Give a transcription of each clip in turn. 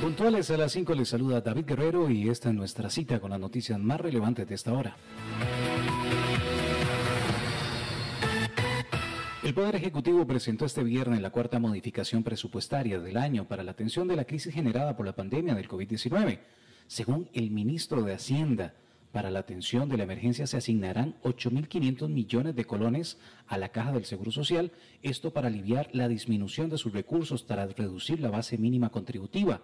Puntuales a las 5 les saluda David Guerrero y esta es nuestra cita con las noticias más relevantes de esta hora. El Poder Ejecutivo presentó este viernes la cuarta modificación presupuestaria del año para la atención de la crisis generada por la pandemia del COVID-19. Según el ministro de Hacienda, para la atención de la emergencia se asignarán 8.500 millones de colones a la Caja del Seguro Social, esto para aliviar la disminución de sus recursos tras reducir la base mínima contributiva.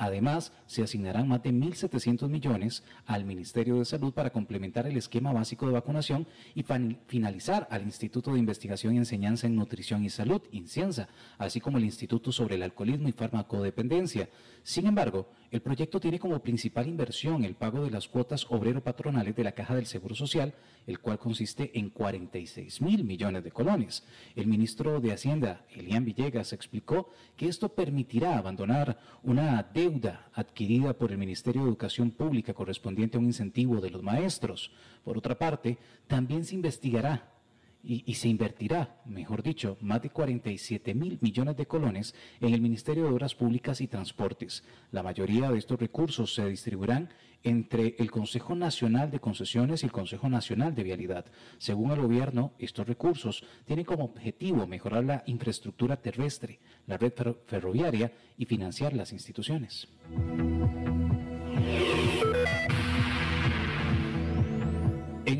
Además, se asignarán más de 1.700 millones al Ministerio de Salud para complementar el esquema básico de vacunación y finalizar al Instituto de Investigación y Enseñanza en Nutrición y Salud, INCIENSA, así como el Instituto sobre el Alcoholismo y Farmacodependencia. Sin embargo, el proyecto tiene como principal inversión el pago de las cuotas obrero-patronales de la Caja del Seguro Social, el cual consiste en 46 mil millones de colones. El ministro de Hacienda, Elian Villegas, explicó que esto permitirá abandonar una deuda adquirida por el Ministerio de Educación Pública correspondiente a un incentivo de los maestros. Por otra parte, también se investigará y, se invertirá, mejor dicho, más de 47 mil millones de colones en el Ministerio de Obras Públicas y Transportes. La mayoría de estos recursos se distribuirán entre el Consejo Nacional de Concesiones y el Consejo Nacional de Vialidad. Según el gobierno, estos recursos tienen como objetivo mejorar la infraestructura terrestre, la red ferroviaria y financiar las instituciones.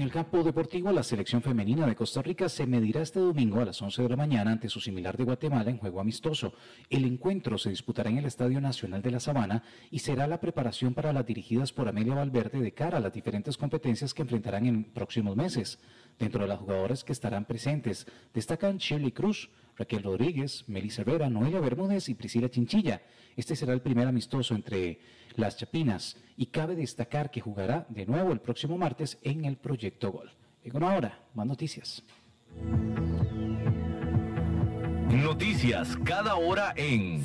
En el campo deportivo, la selección femenina de Costa Rica se medirá este domingo a las 11 de la mañana ante su similar de Guatemala en juego amistoso. El encuentro se disputará en el Estadio Nacional de la Sabana y será la preparación para las dirigidas por Amelia Valverde de cara a las diferentes competencias que enfrentarán en próximos meses. Dentro de las jugadoras que estarán presentes destacan Shirley Cruz, Raquel Rodríguez, Melissa Herrera, Noelia Bermúdez y Priscila Chinchilla. Este será el primer amistoso entre las Chapinas y cabe destacar que jugará de nuevo el próximo martes en el Proyecto Gol. En una hora, más noticias. Noticias cada hora en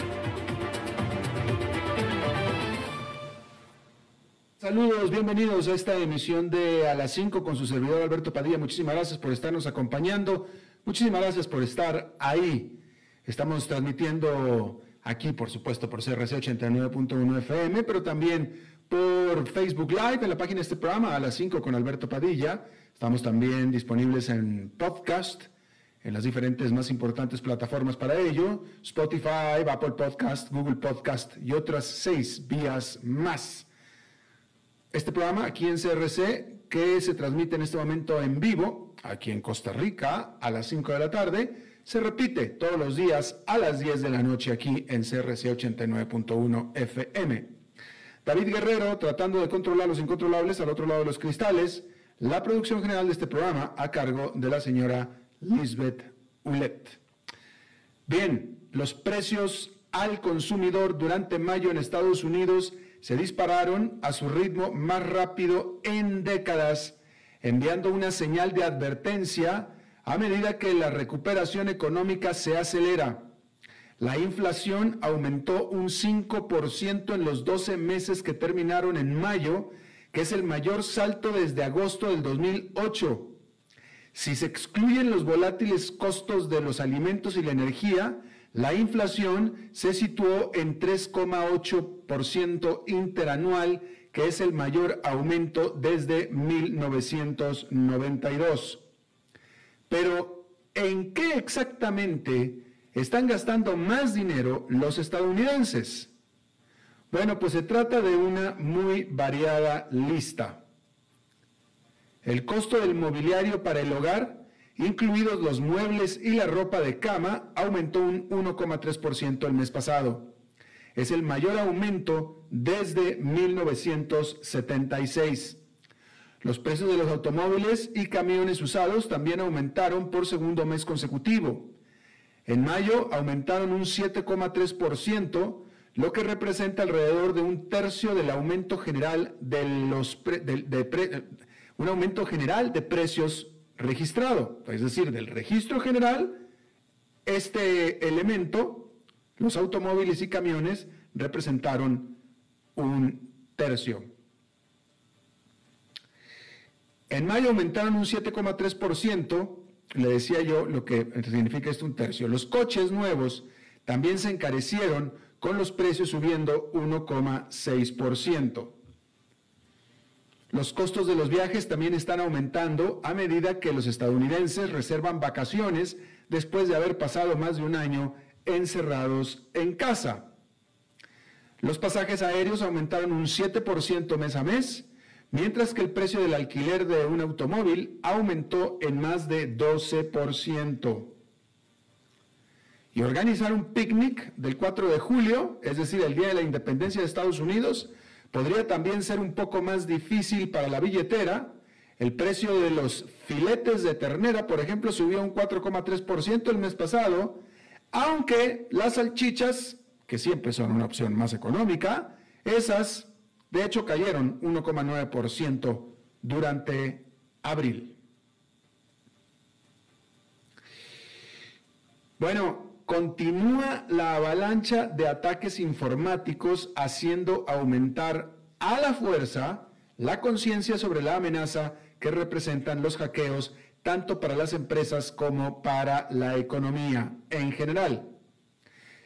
Saludos, bienvenidos a esta emisión de A las 5 con su servidor Alberto Padilla. Muchísimas gracias por estarnos acompañando. Muchísimas gracias por estar ahí. Estamos transmitiendo aquí, por supuesto, por CRC 89.1 FM, pero también por Facebook Live en la página de este programa, A las 5 con Alberto Padilla. Estamos también disponibles en podcast, en las diferentes más importantes plataformas para ello, Spotify, Apple Podcast, Google Podcast y otras seis vías más este programa aquí en CRC, que se transmite en este momento en vivo aquí en Costa Rica, a las 5 de la tarde. Se repite todos los días a las 10 de la noche aquí en CRC 89.1 FM. David Guerrero tratando de controlar los incontrolables al otro lado de los cristales. La producción general de este programa a cargo de la señora Lisbeth Ulet. Bien, los precios al consumidor durante mayo en Estados Unidos se dispararon a su ritmo más rápido en décadas, enviando una señal de advertencia a medida que la recuperación económica se acelera. La inflación aumentó un 5% en los 12 meses que terminaron en mayo, que es el mayor salto desde agosto del 2008. Si se excluyen los volátiles costos de los alimentos y la energía, la inflación se situó en 3,8% interanual, que es el mayor aumento desde 1992. Pero, ¿en qué exactamente están gastando más dinero los estadounidenses? Bueno, pues se trata de una muy variada lista. El costo del mobiliario para el hogar incluidos los muebles y la ropa de cama, aumentó un 1,3% el mes pasado. Es el mayor aumento desde 1976. Los precios de los automóviles y camiones usados también aumentaron por segundo mes consecutivo. En mayo aumentaron un 7,3%, lo que representa alrededor de un tercio del aumento general de los un aumento general de precios registrado, es decir, del registro general, este elemento, los automóviles y camiones, representaron un tercio. En mayo aumentaron un 7,3%, le decía yo lo que significa esto un tercio. Los coches nuevos también se encarecieron con los precios subiendo 1,6%. Los costos de los viajes también están aumentando a medida que los estadounidenses reservan vacaciones después de haber pasado más de un año encerrados en casa. Los pasajes aéreos aumentaron un 7% mes a mes, mientras que el precio del alquiler de un automóvil aumentó en más de 12%. Y organizar un picnic del 4 de julio, es decir, el Día de la Independencia de Estados Unidos, Podría también ser un poco más difícil para la billetera. El precio de los filetes de ternera, por ejemplo, subió un 4,3% el mes pasado, aunque las salchichas, que siempre son una opción más económica, esas de hecho cayeron 1,9% durante abril. Bueno, continúa la avalancha de ataques informáticos haciendo aumentar a la fuerza la conciencia sobre la amenaza que representan los hackeos tanto para las empresas como para la economía en general.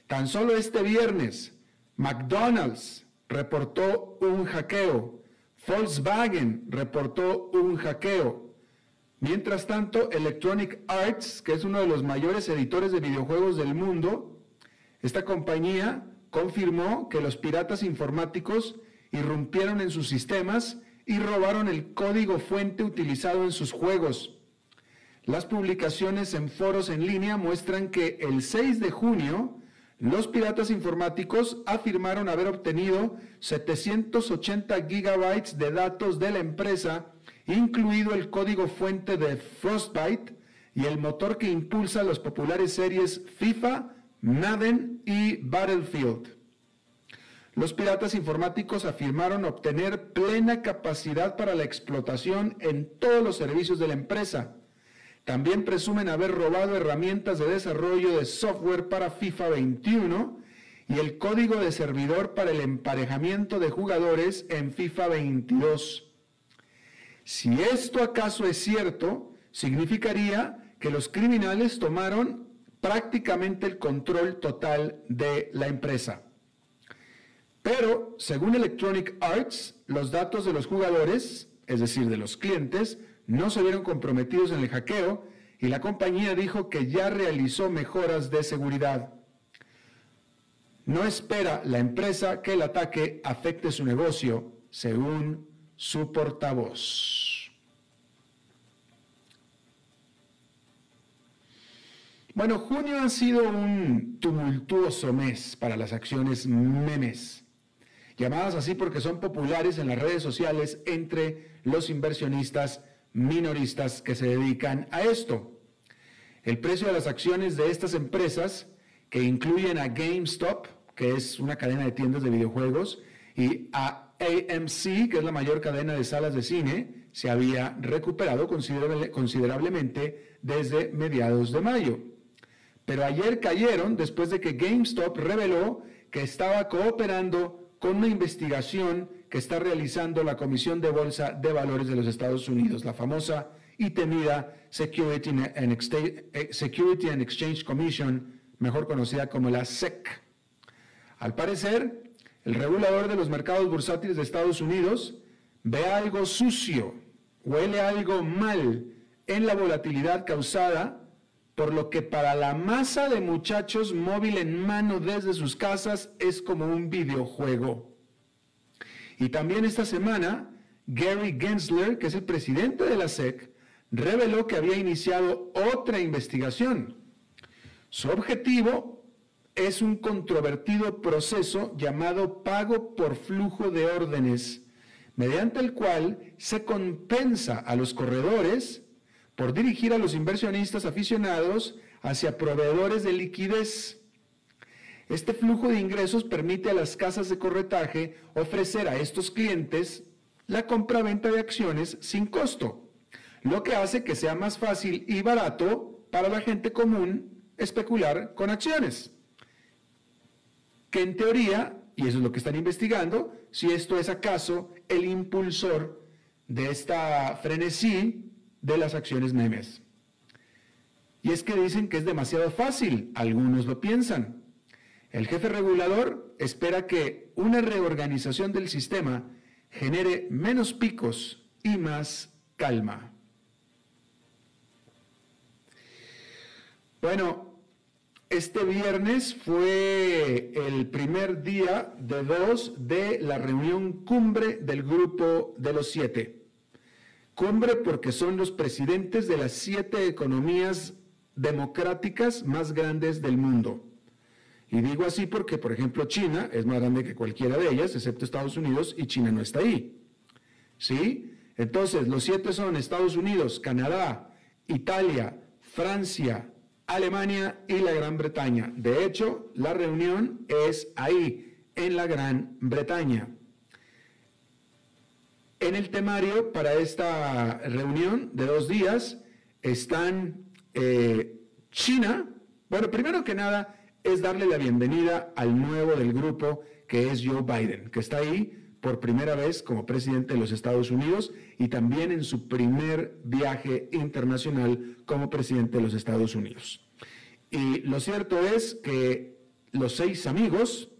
Tan solo este viernes, McDonald's reportó un hackeo, Volkswagen reportó un hackeo, Mientras tanto, Electronic Arts, que es uno de los mayores editores de videojuegos del mundo, esta compañía confirmó que los piratas informáticos irrumpieron en sus sistemas y robaron el código fuente utilizado en sus juegos. Las publicaciones en foros en línea muestran que el 6 de junio los piratas informáticos afirmaron haber obtenido 780 gigabytes de datos de la empresa incluido el código fuente de Frostbite y el motor que impulsa las populares series FIFA, Madden y Battlefield. Los piratas informáticos afirmaron obtener plena capacidad para la explotación en todos los servicios de la empresa. También presumen haber robado herramientas de desarrollo de software para FIFA 21 y el código de servidor para el emparejamiento de jugadores en FIFA 22. Si esto acaso es cierto, significaría que los criminales tomaron prácticamente el control total de la empresa. Pero, según Electronic Arts, los datos de los jugadores, es decir, de los clientes, no se vieron comprometidos en el hackeo y la compañía dijo que ya realizó mejoras de seguridad. No espera la empresa que el ataque afecte su negocio, según su portavoz. Bueno, junio ha sido un tumultuoso mes para las acciones memes, llamadas así porque son populares en las redes sociales entre los inversionistas minoristas que se dedican a esto. El precio de las acciones de estas empresas, que incluyen a GameStop, que es una cadena de tiendas de videojuegos, y a AMC, que es la mayor cadena de salas de cine, se había recuperado considerablemente desde mediados de mayo. Pero ayer cayeron después de que GameStop reveló que estaba cooperando con una investigación que está realizando la Comisión de Bolsa de Valores de los Estados Unidos, la famosa y temida Security and, eh, Security and Exchange Commission, mejor conocida como la SEC. Al parecer, el regulador de los mercados bursátiles de Estados Unidos ve algo sucio, huele algo mal en la volatilidad causada por lo que para la masa de muchachos móvil en mano desde sus casas es como un videojuego. Y también esta semana, Gary Gensler, que es el presidente de la SEC, reveló que había iniciado otra investigación. Su objetivo es un controvertido proceso llamado pago por flujo de órdenes, mediante el cual se compensa a los corredores por dirigir a los inversionistas aficionados hacia proveedores de liquidez. Este flujo de ingresos permite a las casas de corretaje ofrecer a estos clientes la compra-venta de acciones sin costo, lo que hace que sea más fácil y barato para la gente común especular con acciones. Que en teoría, y eso es lo que están investigando, si esto es acaso el impulsor de esta frenesí de las acciones memes. Y es que dicen que es demasiado fácil, algunos lo piensan. El jefe regulador espera que una reorganización del sistema genere menos picos y más calma. Bueno, este viernes fue el primer día de dos de la reunión cumbre del grupo de los siete. Cumbre porque son los presidentes de las siete economías democráticas más grandes del mundo. Y digo así porque, por ejemplo, China es más grande que cualquiera de ellas, excepto Estados Unidos, y China no está ahí. ¿Sí? Entonces, los siete son Estados Unidos, Canadá, Italia, Francia, Alemania y la Gran Bretaña. De hecho, la reunión es ahí, en la Gran Bretaña. En el temario para esta reunión de dos días están eh, China. Bueno, primero que nada es darle la bienvenida al nuevo del grupo que es Joe Biden, que está ahí por primera vez como presidente de los Estados Unidos y también en su primer viaje internacional como presidente de los Estados Unidos. Y lo cierto es que los seis amigos,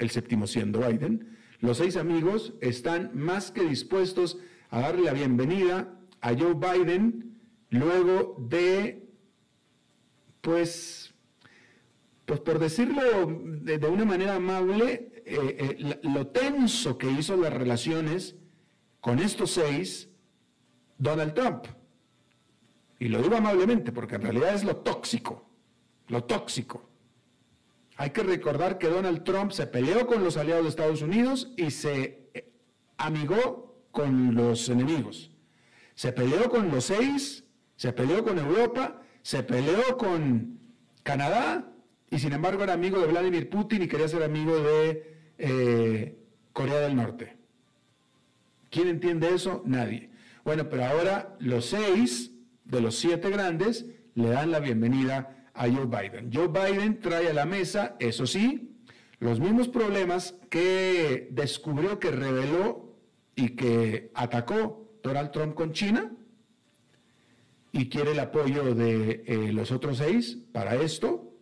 el séptimo siendo Biden, los seis amigos están más que dispuestos a darle la bienvenida a Joe Biden luego de, pues, pues por decirlo de, una manera amable, eh, eh, lo tenso que hizo las relaciones con estos seis, Donald Trump. Y lo digo amablemente porque en realidad es lo tóxico, lo tóxico. Hay que recordar que Donald Trump se peleó con los aliados de Estados Unidos y se eh, amigó con los enemigos. Se peleó con los seis, se peleó con Europa, se peleó con Canadá y sin embargo era amigo de Vladimir Putin y quería ser amigo de eh, Corea del Norte. ¿Quién entiende eso? Nadie. Bueno, pero ahora los seis de los siete grandes le dan la bienvenida a Joe Biden. Joe Biden trae a la mesa, eso sí, los mismos problemas que descubrió, que reveló y que atacó Donald Trump con China y quiere el apoyo de eh, los otros seis para esto,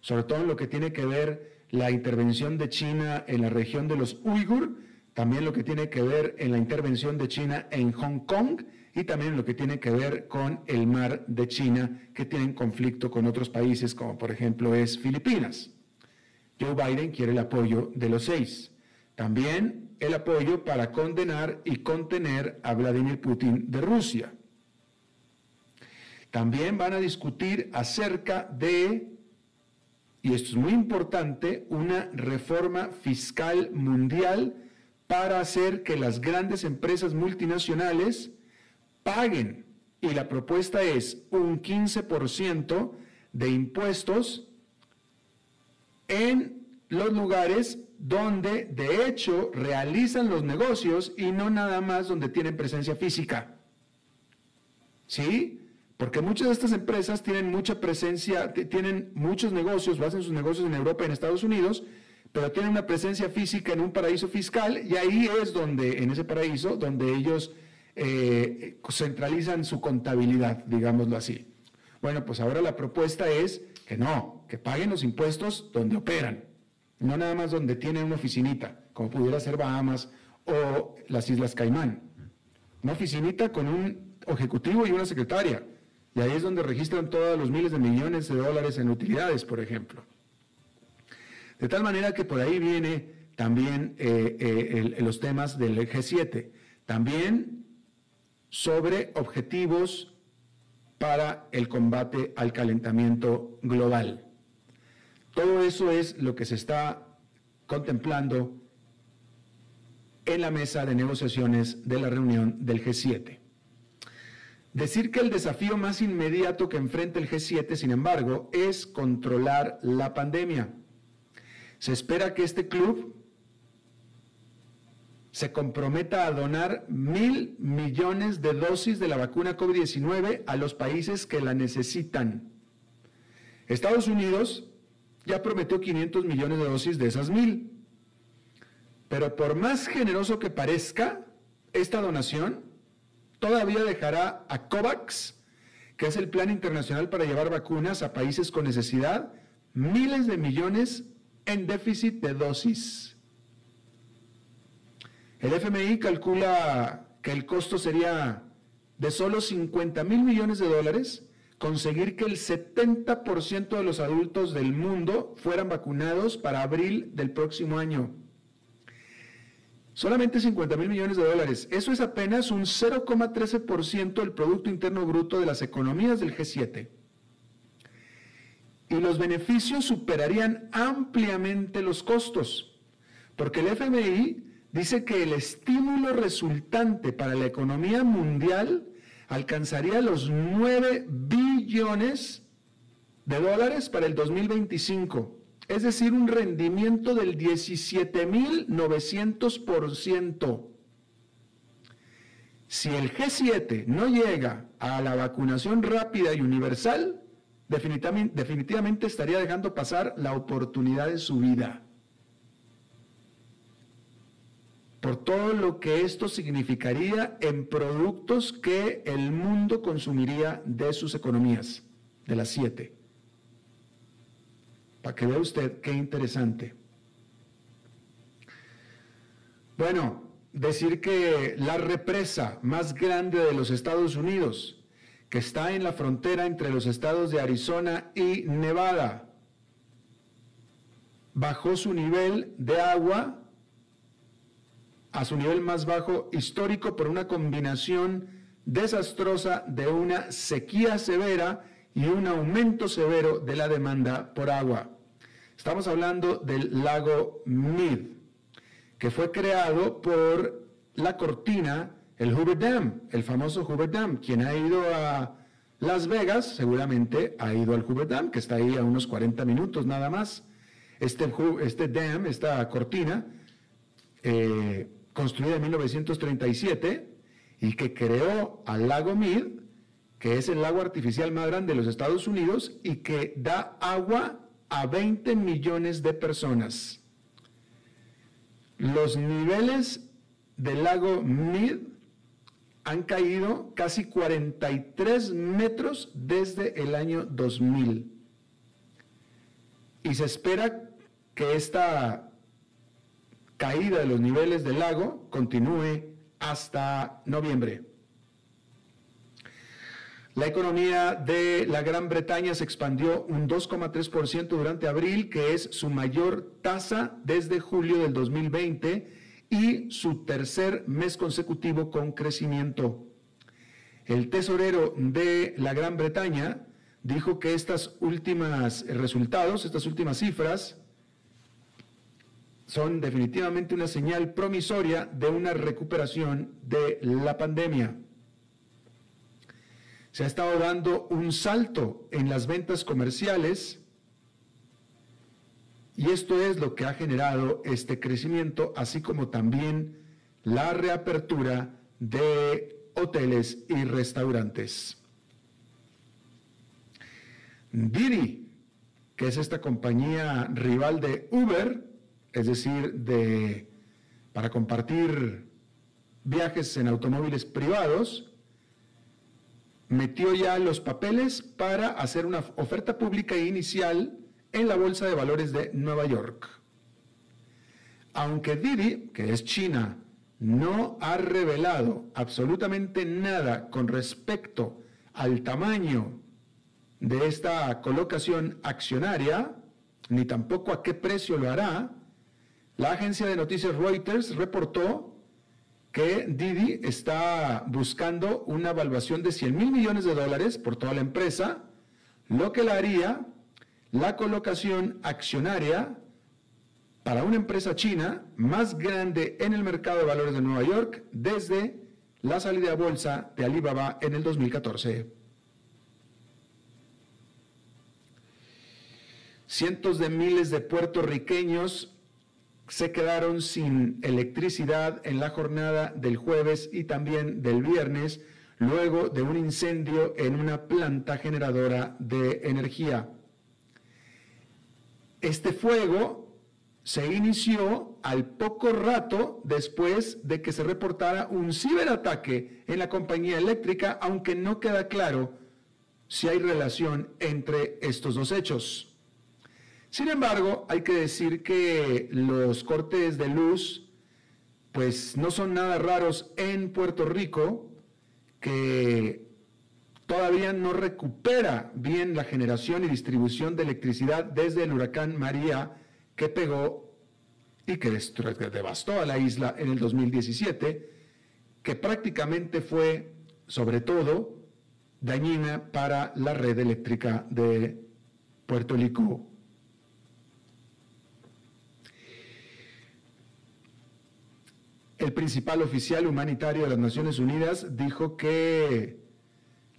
sobre todo en lo que tiene que ver la intervención de China en la región de los Uigur, también lo que tiene que ver en la intervención de China en Hong Kong y también lo que tiene que ver con el mar de China, que tienen conflicto con otros países, como por ejemplo es Filipinas. Joe Biden quiere el apoyo de los seis. También el apoyo para condenar y contener a Vladimir Putin de Rusia. también van a discutir acerca de, y esto es muy importante, una reforma fiscal mundial para hacer que las grandes empresas multinacionales paguen. Y la propuesta es un 15% de impuestos en los lugares donde de hecho realizan los negocios y no nada más donde tienen presencia física. ¿Sí? Porque muchas de estas empresas tienen mucha presencia, tienen muchos negocios, hacen sus negocios en Europa y en Estados Unidos, pero tienen una presencia física en un paraíso fiscal y ahí es donde, en ese paraíso, donde ellos eh, centralizan su contabilidad, digámoslo así. Bueno, pues ahora la propuesta es que no, que paguen los impuestos donde operan, no nada más donde tienen una oficinita, como pudiera ser Bahamas o las Islas Caimán. Una oficinita con un ejecutivo y una secretaria. Y ahí es donde registran todos los miles de millones de dólares en utilidades, por ejemplo. De tal manera que por ahí viene también eh, eh, los temas del G7. También sobre objetivos para el combate al calentamiento global. Todo eso es lo que se está contemplando en la mesa de negociaciones de la reunión del G7. Decir que el desafío más inmediato que enfrenta el G7, sin embargo, es controlar la pandemia. Se espera que este club se comprometa a donar mil millones de dosis de la vacuna COVID-19 a los países que la necesitan. Estados Unidos ya prometió 500 millones de dosis de esas mil. Pero por más generoso que parezca esta donación, todavía dejará a COVAX, que es el plan internacional para llevar vacunas a países con necesidad, miles de millones en déficit de dosis. El FMI calcula que el costo sería de solo 50 mil millones de dólares conseguir que el 70% de los adultos del mundo fueran vacunados para abril del próximo año. Solamente 50 mil millones de dólares. Eso es apenas un 0,13% del Producto Interno Bruto de las economías del G7. Y los beneficios superarían ampliamente los costos, porque el FMI dice que el estímulo resultante para la economía mundial alcanzaría los 9 billones de dólares para el 2025 es decir, un rendimiento del 17.900%. Si el G7 no llega a la vacunación rápida y universal, definitivamente, definitivamente estaría dejando pasar la oportunidad de su vida. Por todo lo que esto significaría en productos que el mundo consumiría de sus economías, de las siete. Para que vea usted qué interesante. Bueno, decir que la represa más grande de los Estados Unidos, que está en la frontera entre los estados de Arizona y Nevada, bajó su nivel de agua a su nivel más bajo histórico por una combinación desastrosa de una sequía severa y un aumento severo de la demanda por agua. Estamos hablando del lago Mead, que fue creado por la cortina, el Hoover Dam, el famoso Hoover Dam. Quien ha ido a Las Vegas seguramente ha ido al Hoover Dam, que está ahí a unos 40 minutos nada más. Este, este dam, esta cortina, eh, construida en 1937 y que creó al lago Mead, que es el lago artificial más grande de los Estados Unidos y que da agua a 20 millones de personas. Los niveles del lago Mead han caído casi 43 metros desde el año 2000. Y se espera que esta caída de los niveles del lago continúe hasta noviembre. La economía de la Gran Bretaña se expandió un 2,3% durante abril, que es su mayor tasa desde julio del 2020 y su tercer mes consecutivo con crecimiento. El tesorero de la Gran Bretaña dijo que estas últimas resultados, estas últimas cifras, son definitivamente una señal promisoria de una recuperación de la pandemia. Se ha estado dando un salto en las ventas comerciales y esto es lo que ha generado este crecimiento, así como también la reapertura de hoteles y restaurantes. Didi, que es esta compañía rival de Uber, es decir, de, para compartir viajes en automóviles privados, metió ya los papeles para hacer una oferta pública inicial en la Bolsa de Valores de Nueva York. Aunque Didi, que es China, no ha revelado absolutamente nada con respecto al tamaño de esta colocación accionaria, ni tampoco a qué precio lo hará, la agencia de noticias Reuters reportó que Didi está buscando una evaluación de 100 mil millones de dólares por toda la empresa, lo que le haría la colocación accionaria para una empresa china más grande en el mercado de valores de Nueva York desde la salida a bolsa de Alibaba en el 2014. Cientos de miles de puertorriqueños se quedaron sin electricidad en la jornada del jueves y también del viernes luego de un incendio en una planta generadora de energía. Este fuego se inició al poco rato después de que se reportara un ciberataque en la compañía eléctrica, aunque no queda claro si hay relación entre estos dos hechos. Sin embargo, hay que decir que los cortes de luz pues no son nada raros en Puerto Rico, que todavía no recupera bien la generación y distribución de electricidad desde el huracán María que pegó y que devastó a la isla en el 2017, que prácticamente fue, sobre todo, dañina para la red eléctrica de Puerto Rico. El principal oficial humanitario de las Naciones Unidas dijo que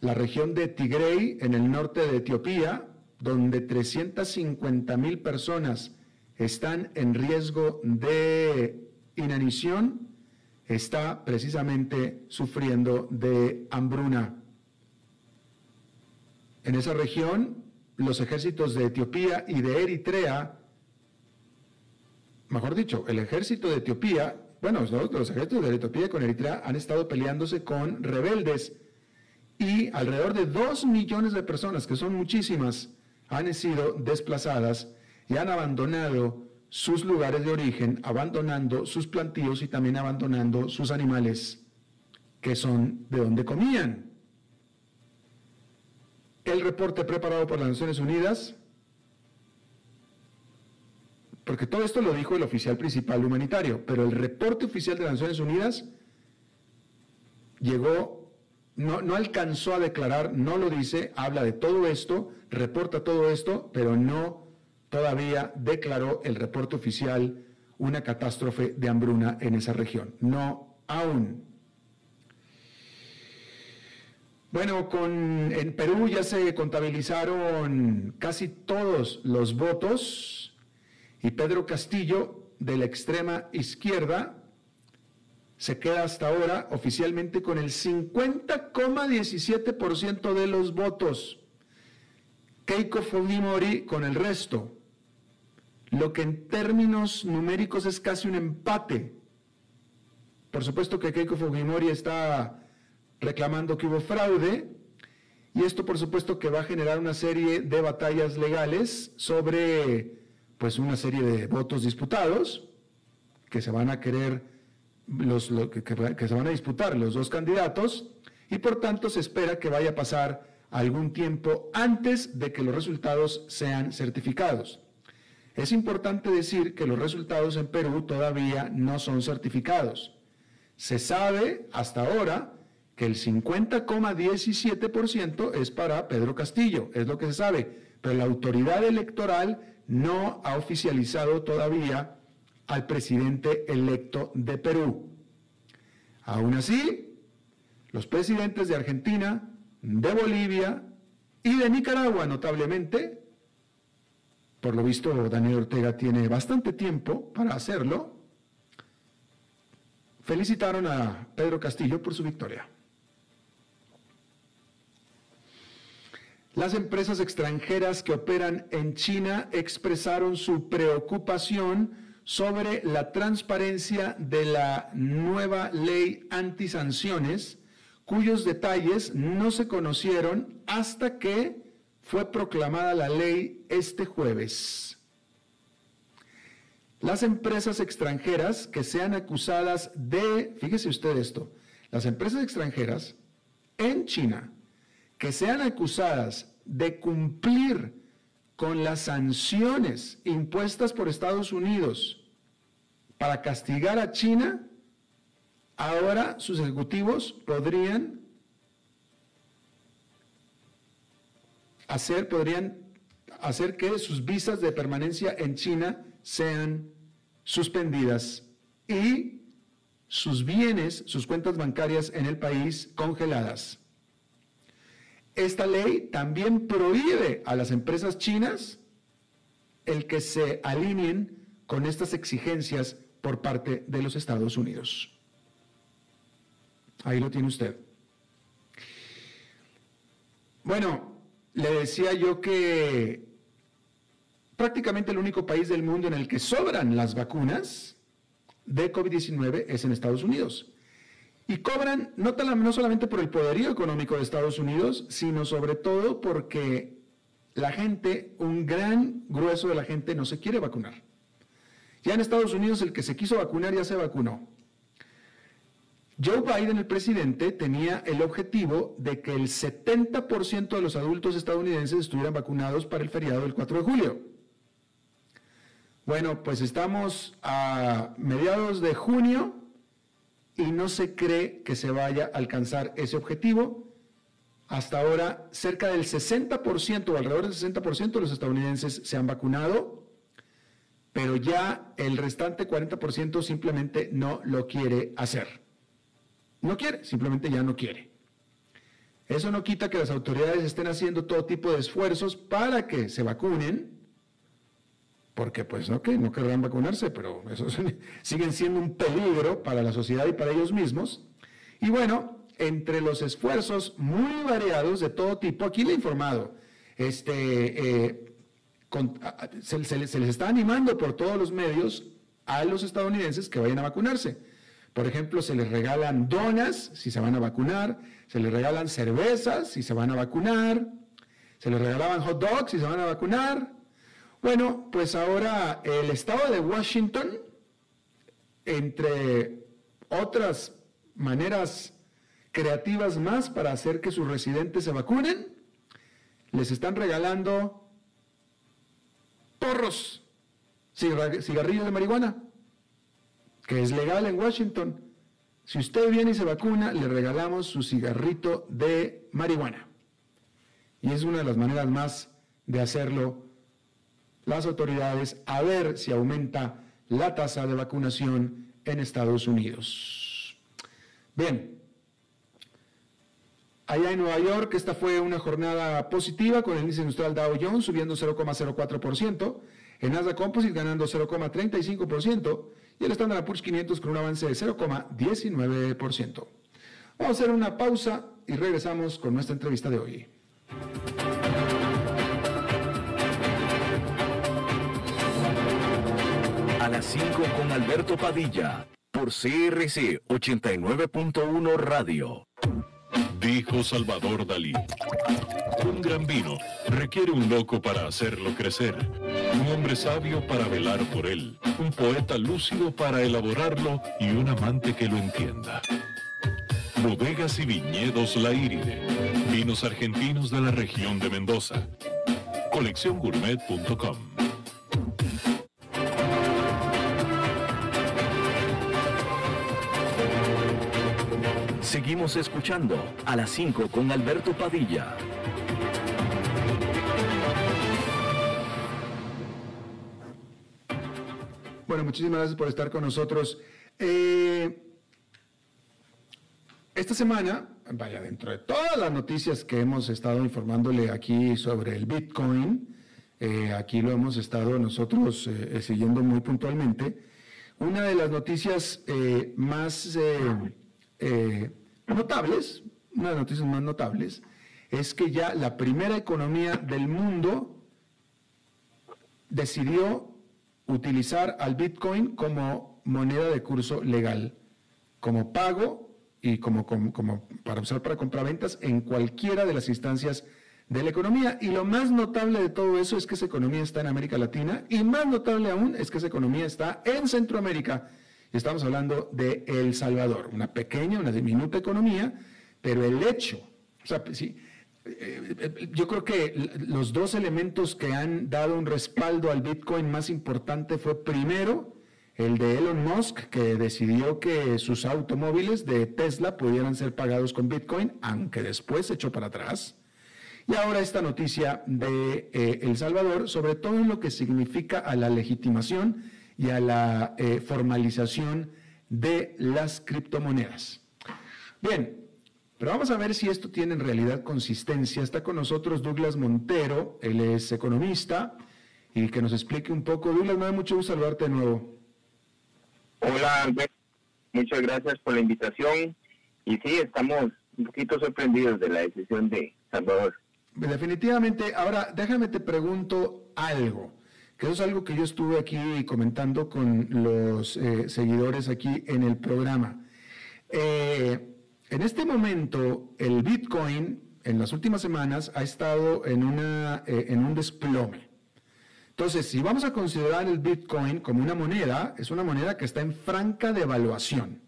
la región de Tigray, en el norte de Etiopía, donde 350 mil personas están en riesgo de inanición, está precisamente sufriendo de hambruna. En esa región, los ejércitos de Etiopía y de Eritrea, mejor dicho, el ejército de Etiopía, bueno, los, ejércitos de Etiopía con Eritrea han estado peleándose con rebeldes y alrededor de dos millones de personas, que son muchísimas, han sido desplazadas y han abandonado sus lugares de origen, abandonando sus plantíos y también abandonando sus animales, que son de donde comían. El reporte preparado por las Naciones Unidas, porque todo esto lo dijo el oficial principal humanitario, pero el reporte oficial de las Naciones Unidas llegó, no, alcanzó a declarar, no lo dice, habla de todo esto, reporta todo esto, pero no todavía declaró el reporte oficial una catástrofe de hambruna en esa región. No aún. Bueno, con, en Perú ya se contabilizaron casi todos los votos y Pedro Castillo de la extrema izquierda se queda hasta ahora oficialmente con el 50,17% de los votos. Keiko Fujimori con el resto lo que en términos numéricos es casi un empate. Por supuesto que Keiko Fujimori está reclamando que hubo fraude y esto por supuesto que va a generar una serie de batallas legales sobre pues una serie de votos disputados que se van a querer los, que se van a disputar los dos candidatos y por tanto se espera que vaya a pasar algún tiempo antes de que los resultados sean certificados. Es importante decir que los resultados en Perú todavía no son certificados. Se sabe hasta ahora que el 50,17% es para Pedro Castillo, es lo que se sabe, pero la autoridad electoral no ha oficializado todavía al presidente electo de Perú. Aún así, los presidentes de Argentina, de Bolivia y de Nicaragua, notablemente, por lo visto Daniel Ortega tiene bastante tiempo para hacerlo, felicitaron a Pedro Castillo por su victoria. Las empresas extranjeras que operan en China expresaron su preocupación sobre la transparencia de la nueva ley antisanciones, cuyos detalles no se conocieron hasta que fue proclamada la ley este jueves. Las empresas extranjeras que sean acusadas de, fíjese usted esto, las empresas extranjeras en China que sean acusadas de cumplir con las sanciones impuestas por Estados Unidos para castigar a China, ahora sus ejecutivos podrían hacer, podrían hacer que sus visas de permanencia en China sean suspendidas y sus bienes, sus cuentas bancarias en el país congeladas. Esta ley también prohíbe a las empresas chinas el que se alineen con estas exigencias por parte de los Estados Unidos. Ahí lo tiene usted. Bueno, le decía yo que prácticamente el único país del mundo en el que sobran las vacunas de COVID-19 es en Estados Unidos. Y cobran no, no solamente por el poderío económico de Estados Unidos, sino sobre todo porque la gente, un gran grueso de la gente no se quiere vacunar. Ya en Estados Unidos el que se quiso vacunar ya se vacunó. Joe Biden, el presidente, tenía el objetivo de que el 70% de los adultos estadounidenses estuvieran vacunados para el feriado del 4 de julio. Bueno, pues estamos a mediados de junio y no se cree que se vaya a alcanzar ese objetivo. Hasta ahora, cerca del 60% o alrededor del 60% de los estadounidenses se han vacunado, pero ya el restante 40% simplemente no lo quiere hacer. No quiere, simplemente ya no quiere. Eso no quita que las autoridades estén haciendo todo tipo de esfuerzos para que se vacunen, porque pues no, no querrán vacunarse, pero eso siguen siendo un peligro para la sociedad y para ellos mismos. Y bueno, entre los esfuerzos muy variados de todo tipo, aquí le he informado, este, eh, se, se les está animando por todos los medios a los estadounidenses que vayan a vacunarse. Por ejemplo, se les regalan donas si se van a vacunar, se les regalan cervezas si se van a vacunar, se les regalaban hot dogs si se van a vacunar. Bueno, pues ahora el estado de Washington, entre otras maneras creativas más para hacer que sus residentes se vacunen, les están regalando porros, cigarrillos de marihuana que es legal en Washington. Si usted viene y se vacuna, le regalamos su cigarrito de marihuana. Y es una de las maneras más de hacerlo las autoridades a ver si aumenta la tasa de vacunación en Estados Unidos. Bien, allá en Nueva York esta fue una jornada positiva con el índice industrial Dow Jones subiendo 0,04%, el Nasdaq Composite ganando 0,35%, y el Standard Poor's 500 con un avance de 0,19%. Vamos a hacer una pausa y regresamos con nuestra entrevista de hoy. A las 5 con Alberto Padilla, por CRC 89.1 Radio. Dijo Salvador Dalí. Un gran vino requiere un loco para hacerlo crecer, un hombre sabio para velar por él, un poeta lúcido para elaborarlo y un amante que lo entienda. Bodegas y viñedos La Iride, vinos argentinos de la región de Mendoza. Colecciongourmet.com Seguimos escuchando a las 5 con Alberto Padilla. Bueno, muchísimas gracias por estar con nosotros. Eh, esta semana, vaya, dentro de todas las noticias que hemos estado informándole aquí sobre el Bitcoin, eh, aquí lo hemos estado nosotros eh, siguiendo muy puntualmente, una de las noticias más notables, una de las noticias más notables, es que ya la primera economía del mundo decidió utilizar al Bitcoin como moneda de curso legal, como pago y como, para usar para compraventas en cualquiera de las instancias de la economía. Y lo más notable de todo eso es que esa economía está en América Latina y más notable aún es que esa economía está en Centroamérica. Estamos hablando de El Salvador, una pequeña, una diminuta economía, pero el hecho, eh, eh, yo creo que los dos elementos que han dado un respaldo al Bitcoin más importante fue primero el de Elon Musk, que decidió que sus automóviles de Tesla pudieran ser pagados con Bitcoin, aunque después se echó para atrás. Y ahora esta noticia de eh, El Salvador, sobre todo en lo que significa a la legitimación y a la formalización de las criptomonedas. Bien, pero vamos a ver si esto tiene en realidad consistencia. Está con nosotros Douglas Montero, él es economista, y que nos explique un poco. Douglas, me da mucho gusto saludarte de nuevo. Hola, Alberto. Muchas gracias por la invitación. Y sí, estamos un poquito sorprendidos de la decisión de Salvador. Definitivamente. Ahora, déjame te pregunto algo, eso es algo que yo estuve aquí comentando con los eh, seguidores aquí en el programa. Eh, en este momento, el Bitcoin en las últimas semanas ha estado en, eh, en un desplome. Entonces, si vamos a considerar el Bitcoin como una moneda, es una moneda que está en franca devaluación.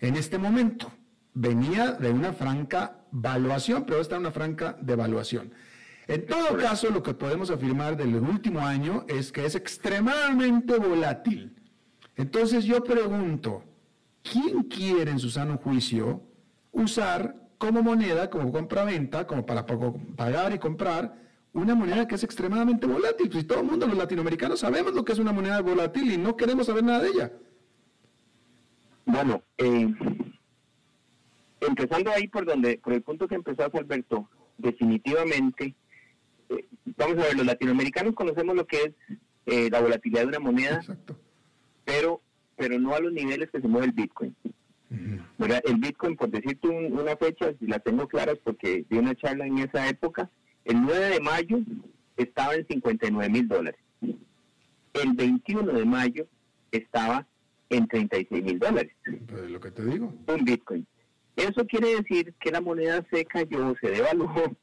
En este momento, venía de una franca valuación, pero está en una franca devaluación. En todo caso, lo que podemos afirmar del último año es que es extremadamente volátil. Entonces yo pregunto, ¿quién quiere en su sano juicio usar como moneda, como compra-venta, como para pagar y comprar, una moneda que es extremadamente volátil. Pues todo el mundo, los latinoamericanos, sabemos lo que es una moneda volátil y no queremos saber nada de ella. Bueno, eh, empezando ahí por donde, por el punto que empezaste, Alberto, definitivamente, eh, vamos a ver, los latinoamericanos conocemos lo que es eh, la volatilidad de una moneda, pero pero no a los niveles que se mueve el Bitcoin. El Bitcoin, por decirte una fecha, si la tengo clara, porque di una charla en esa época, el 9 de mayo estaba en 59 mil dólares. El 21 de mayo estaba en 36 mil dólares. Pues lo que te digo. Un Bitcoin. Eso quiere decir que la moneda se cayó, se devaluó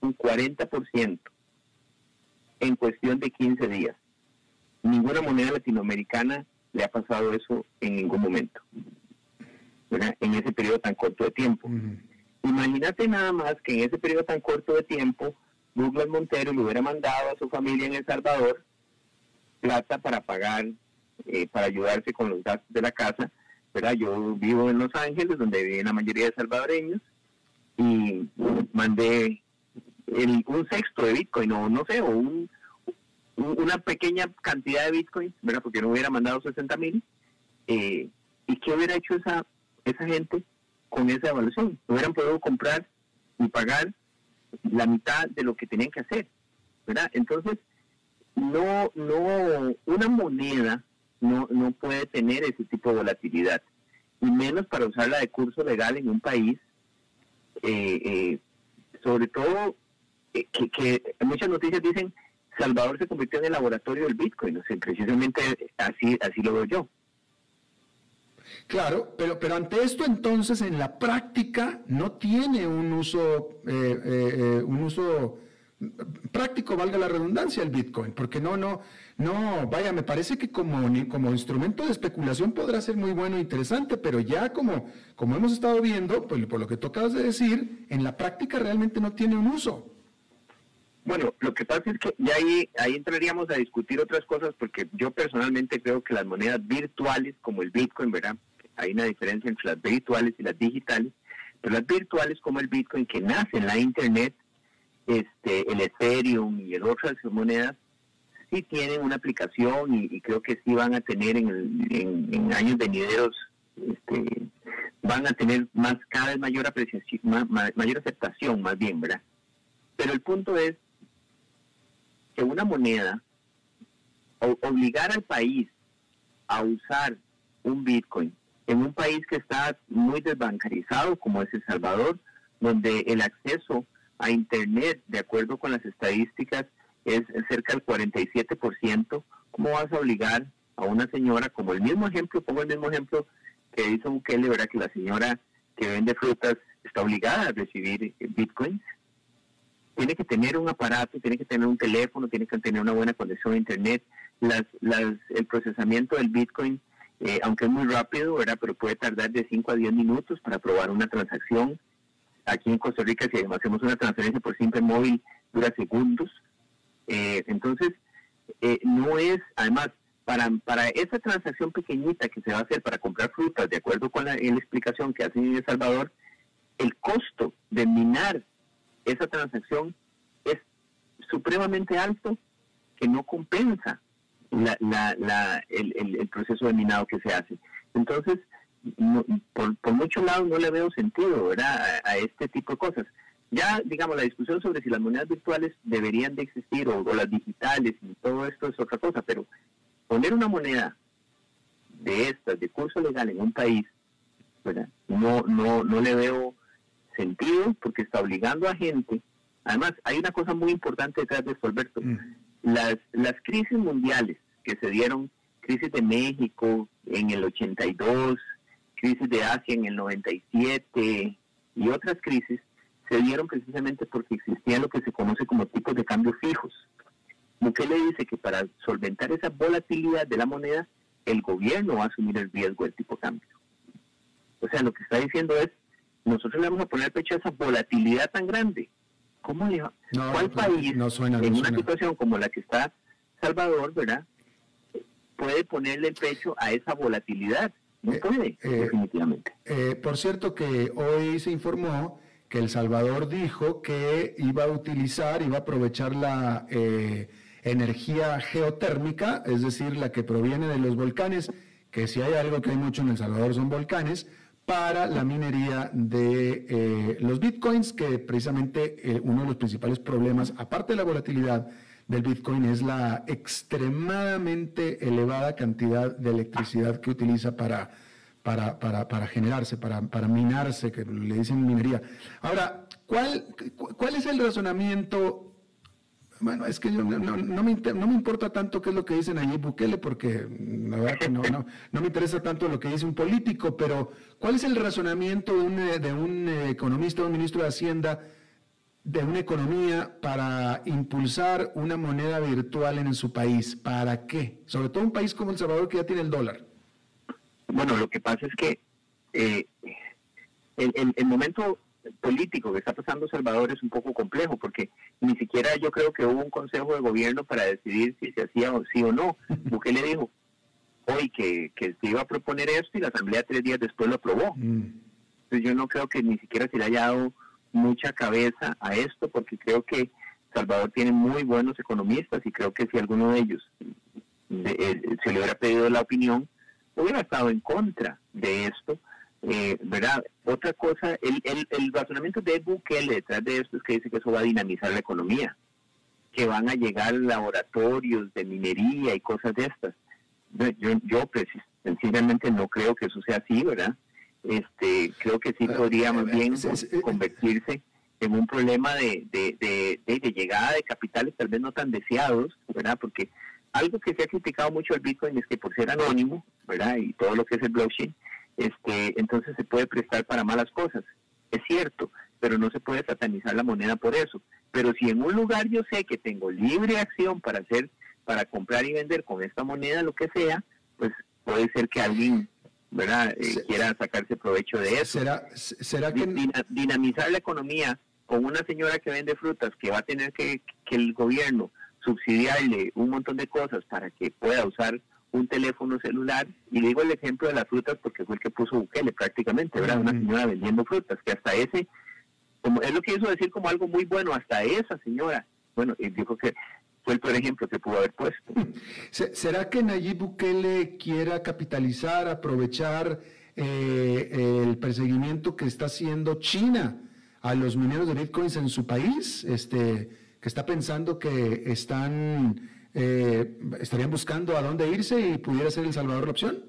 un 40% en cuestión de 15 días. Ninguna moneda latinoamericana le ha pasado eso en ningún momento en ese periodo tan corto de tiempo. Imagínate nada más que en ese periodo tan corto de tiempo, Douglas Montero le hubiera mandado a su familia en El Salvador plata para pagar, eh, para ayudarse con los gastos de la casa. ¿verdad? Yo vivo en Los Ángeles, donde viven la mayoría de salvadoreños, y mandé un sexto de Bitcoin, o no sé, o una pequeña cantidad de Bitcoin, ¿verdad? porque no hubiera mandado 60 mil. Eh, ¿Y qué hubiera hecho esa esa gente con esa evaluación. Hubieran podido comprar y pagar la mitad de lo que tenían que hacer, ¿verdad? Entonces, no, no, una moneda no, no puede tener ese tipo de volatilidad, y menos para usarla de curso legal en un país, eh, eh, sobre todo que, muchas noticias dicen Salvador se convirtió en el laboratorio del Bitcoin, o sea, precisamente así, así lo veo yo. Claro, pero, pero ante esto entonces en la práctica no tiene un uso, eh, eh, eh, un uso práctico, valga la redundancia, el Bitcoin, porque no, no, no, vaya, me parece que como, como instrumento de especulación podrá ser muy bueno e interesante, pero ya como, como hemos estado viendo, pues, por lo que tú acabas de decir, en la práctica realmente no tiene un uso. Bueno, lo que pasa es que ya ahí, ahí entraríamos a discutir otras cosas porque yo personalmente creo que las monedas virtuales como el Bitcoin, ¿verdad? Hay una diferencia entre las virtuales y las digitales. Pero las virtuales como el Bitcoin que nace en la Internet, este, el Ethereum y el otras monedas, sí tienen una aplicación y, creo que sí van a tener en, años venideros, este, van a tener más cada vez mayor apreciación, mayor aceptación más bien, ¿verdad? Pero el punto es que una moneda, obligar al país a usar un Bitcoin en un país que está muy desbancarizado como es El Salvador, donde el acceso a Internet, de acuerdo con las estadísticas, es cerca del 47%, ¿cómo vas a obligar a una señora, como el mismo ejemplo, pongo el mismo ejemplo que hizo Bukele, ¿verdad? Que la señora que vende frutas está obligada a recibir bitcoins. Tiene que tener un aparato, tiene que tener un teléfono, tiene que tener una buena conexión a Internet. Las, las, el procesamiento del bitcoin eh, aunque es muy rápido, ¿verdad? Pero puede tardar de 5 a 10 minutos para probar una transacción. Aquí en Costa Rica, si hacemos una transferencia por simple móvil, dura segundos. Eh, entonces, eh, no es, además, para, para esa transacción pequeñita que se va a hacer para comprar frutas, de acuerdo con la, explicación que hacen en El Salvador, el costo de minar esa transacción es supremamente alto que no compensa la, la, el, el, proceso de minado que se hace. Entonces, por, por muchos lados no le veo sentido ¿verdad? A, este tipo de cosas. Ya, digamos, la discusión sobre si las monedas virtuales deberían de existir o, las digitales y todo esto es otra cosa, pero poner una moneda de estas, de curso legal en un país, ¿verdad? No, no, no le veo sentido porque está obligando a gente. Además, hay una cosa muy importante detrás de esto, Alberto. Mm. Las, las crisis mundiales que se dieron, crisis de México en el 82, crisis de Asia en el 97 y otras crisis, se dieron precisamente porque existía lo que se conoce como tipos de cambio fijos. le dice que para solventar esa volatilidad de la moneda, el gobierno va a asumir el riesgo del tipo de cambio. O sea, lo que está diciendo es, nosotros le vamos a poner pecho a esa volatilidad tan grande. ¿Cómo le va? ¿Cuál país en una situación como la que está Salvador, verdad? puede ponerle el pecho a esa volatilidad. No eh, puede, eh, definitivamente. Eh, por cierto que hoy se informó que El Salvador dijo que iba a utilizar, iba a aprovechar la energía geotérmica, es decir, la que proviene de los volcanes, que si hay algo que hay mucho en El Salvador son volcanes, para la minería de los bitcoins, que precisamente uno de los principales problemas, aparte de la volatilidad, del Bitcoin es la extremadamente elevada cantidad de electricidad que utiliza para, para, para, para generarse, para, para, minarse, que le dicen minería. Ahora, ¿cuál, cuál es el razonamiento? Bueno, es que no, me, no, me, importa tanto qué es lo que dicen allí Bukele, porque la verdad que no, no, me interesa tanto lo que dice un político, pero ¿cuál es el razonamiento de un, de un economista, un ministro de Hacienda? de una economía para impulsar una moneda virtual en su país. ¿Para qué? Sobre todo un país como El Salvador que ya tiene el dólar. Bueno, lo que pasa es que eh, el, momento político que está pasando Salvador es un poco complejo porque ni siquiera yo creo que hubo un consejo de gobierno para decidir si se hacía o sí o no. le dijo hoy que, que se iba a proponer esto y la Asamblea tres días después lo aprobó. Mm. Entonces yo no creo que ni siquiera se le haya dado mucha cabeza a esto porque creo que Salvador tiene muy buenos economistas y creo que si alguno de ellos eh, se le hubiera pedido la opinión, hubiera estado en contra de esto. Eh, ¿verdad? Otra cosa, el, el, el razonamiento de Bukele detrás de esto es que dice que eso va a dinamizar la economía, que van a llegar laboratorios de minería y cosas de estas. Yo, yo pues, sencillamente no creo que eso sea así, ¿verdad? este, creo que sí podría más bien convertirse en un problema de, de, de, llegada de capitales tal vez no tan deseados, ¿verdad? Porque algo que se ha criticado mucho al Bitcoin es que por ser anónimo, ¿verdad? Y todo lo que es el blockchain, este, entonces se puede prestar para malas cosas. Es cierto, pero no se puede satanizar la moneda por eso. Pero si en un lugar yo sé que tengo libre acción para hacer, para comprar y vender con esta moneda, lo que sea, pues puede ser que alguien ¿verdad? Eh, quiera sacarse provecho de eso. ¿Será, será que... dinamizar la economía con una señora que vende frutas que va a tener que, que el gobierno subsidiarle un montón de cosas para que pueda usar un teléfono celular, y digo el ejemplo de las frutas porque fue el que puso Bukele prácticamente, ¿verdad? Una señora vendiendo frutas, que hasta ese, como él lo quiso decir como algo muy bueno, hasta esa señora, bueno, y dijo que fue el peor ejemplo que pudo haber puesto. ¿Será que Nayib Bukele quiera capitalizar, aprovechar eh, el perseguimiento que está haciendo China a los mineros de bitcoins en su país? Este, que está pensando que están eh, estarían buscando a dónde irse y pudiera ser El Salvador la opción?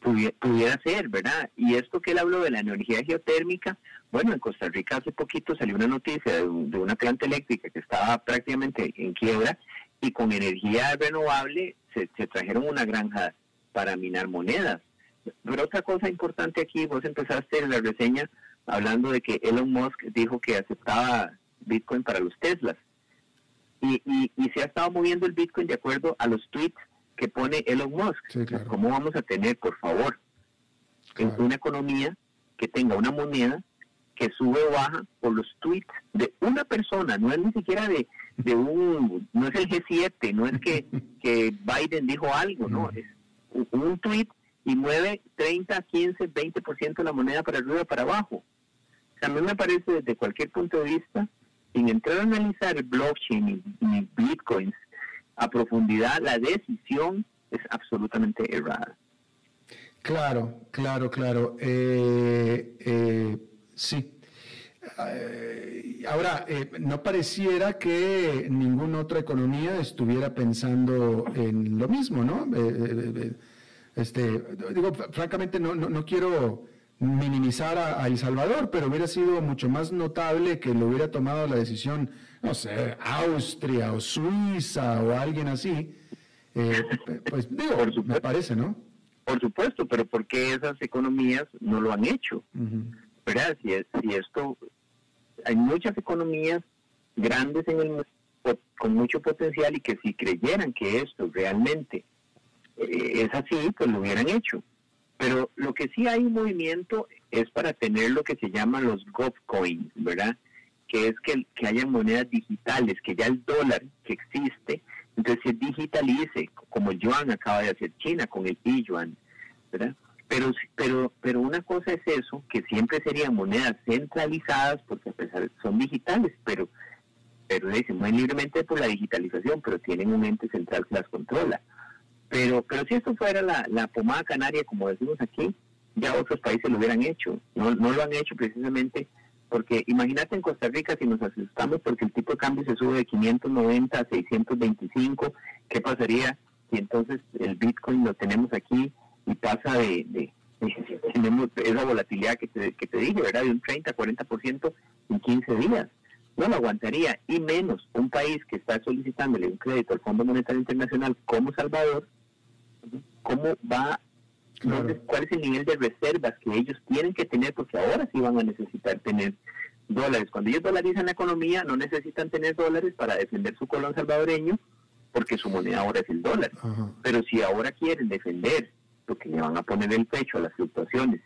Pudiera, ser, ¿verdad? Y esto que él habló de la energía geotérmica, bueno, en Costa Rica hace poquito salió una noticia de, una planta eléctrica que estaba prácticamente en quiebra y con energía renovable se, trajeron una granja para minar monedas. Pero otra cosa importante aquí, vos empezaste en la reseña hablando de que Elon Musk dijo que aceptaba Bitcoin para los Teslas y, y, se ha estado moviendo el Bitcoin de acuerdo a los tweets que pone Elon Musk. ¿Cómo vamos a tener, por favor, una economía que tenga una moneda que sube o baja por los tweets de una persona? No es ni siquiera de, de un, no es el G7, no es que, que Biden dijo algo, no, es un tweet y mueve 30, 15, 20% la moneda para arriba o para abajo. a mí me parece desde cualquier punto de vista sin entrar a analizar blockchain ni, bitcoins a profundidad, la decisión es absolutamente errada. Claro, claro, claro. Eh, eh, sí. Eh, ahora, no pareciera que ninguna otra economía estuviera pensando en lo mismo, ¿no? este, digo, francamente, no, no, no quiero minimizar a, El Salvador, pero hubiera sido mucho más notable que lo hubiera tomado la decisión, no sé, Austria o Suiza o alguien así. Eh, pues digo, me parece, ¿no? Por supuesto, pero ¿por qué esas economías no lo han hecho? ¿Verdad? Si, si esto, hay muchas economías grandes en el mundo con mucho potencial y que si creyeran que esto realmente eh, es así, pues lo hubieran hecho. Pero lo que sí hay un movimiento es para tener lo que se llama los GovCoins, ¿verdad? Que es que, que haya monedas digitales, que ya el dólar que existe, entonces se digitalice, como yuan acaba de hacer China con el yuan, ¿verdad? Pero, pero, pero una cosa es eso, que siempre serían monedas centralizadas, porque a pesar de que son digitales, pero, pero se mueven libremente por la digitalización, pero tienen un ente central que las controla. Pero, pero si esto fuera la, pomada canaria, como decimos aquí, ya otros países lo hubieran hecho. No, no lo han hecho precisamente porque imagínate en Costa Rica si nos asustamos porque el tipo de cambio se sube de 590 a 625, ¿qué pasaría si entonces el Bitcoin lo tenemos aquí y pasa de, tenemos esa volatilidad que te, que te ¿verdad? De un 30, 40% en 15 días. No lo aguantaría, y menos un país que está solicitándole un crédito al Fondo Monetario Internacional como Salvador, cómo va, cuál es el nivel de reservas que ellos tienen que tener, porque ahora sí van a necesitar tener dólares. Cuando ellos dolarizan la economía, no necesitan tener dólares para defender su colón salvadoreño, porque su moneda ahora es el dólar. Pero si ahora quieren defender, porque le van a poner el pecho a las fluctuaciones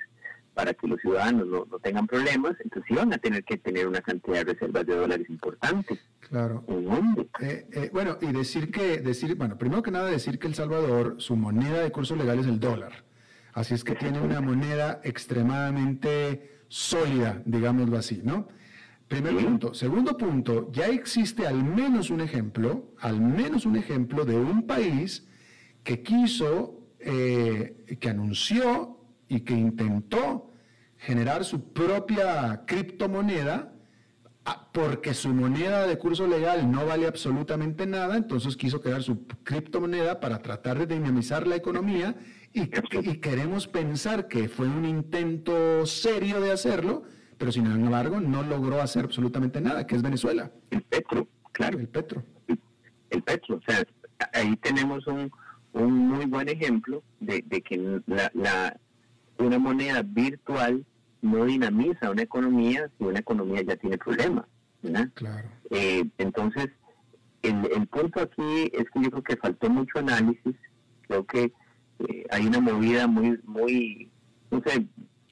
para que los ciudadanos no, tengan problemas, entonces sí van a tener que tener una cantidad de reservas de dólares importantes. Claro. Eh, eh, bueno, y decir que, decir, bueno, primero que nada decir que El Salvador, su moneda de curso legal es el dólar. Así es que tiene una moneda extremadamente sólida, digámoslo así, ¿no? Primer punto. Segundo punto, ya existe al menos un ejemplo, al menos un ejemplo de un país que quiso, eh, que anunció y que intentó generar su propia criptomoneda ah, porque su moneda de curso legal no vale absolutamente nada, entonces quiso crear su criptomoneda para tratar de dinamizar la economía y, queremos pensar que fue un intento serio de hacerlo, pero sin embargo no logró hacer absolutamente nada, que es Venezuela. El petro, claro. El petro. El petro, o sea, ahí tenemos un, muy buen ejemplo de, que la una moneda virtual no dinamiza una economía si una economía ya tiene problemas. Claro. Eh, entonces, el, punto aquí es que yo creo que faltó mucho análisis. Creo que eh, hay una movida muy, muy, no sé,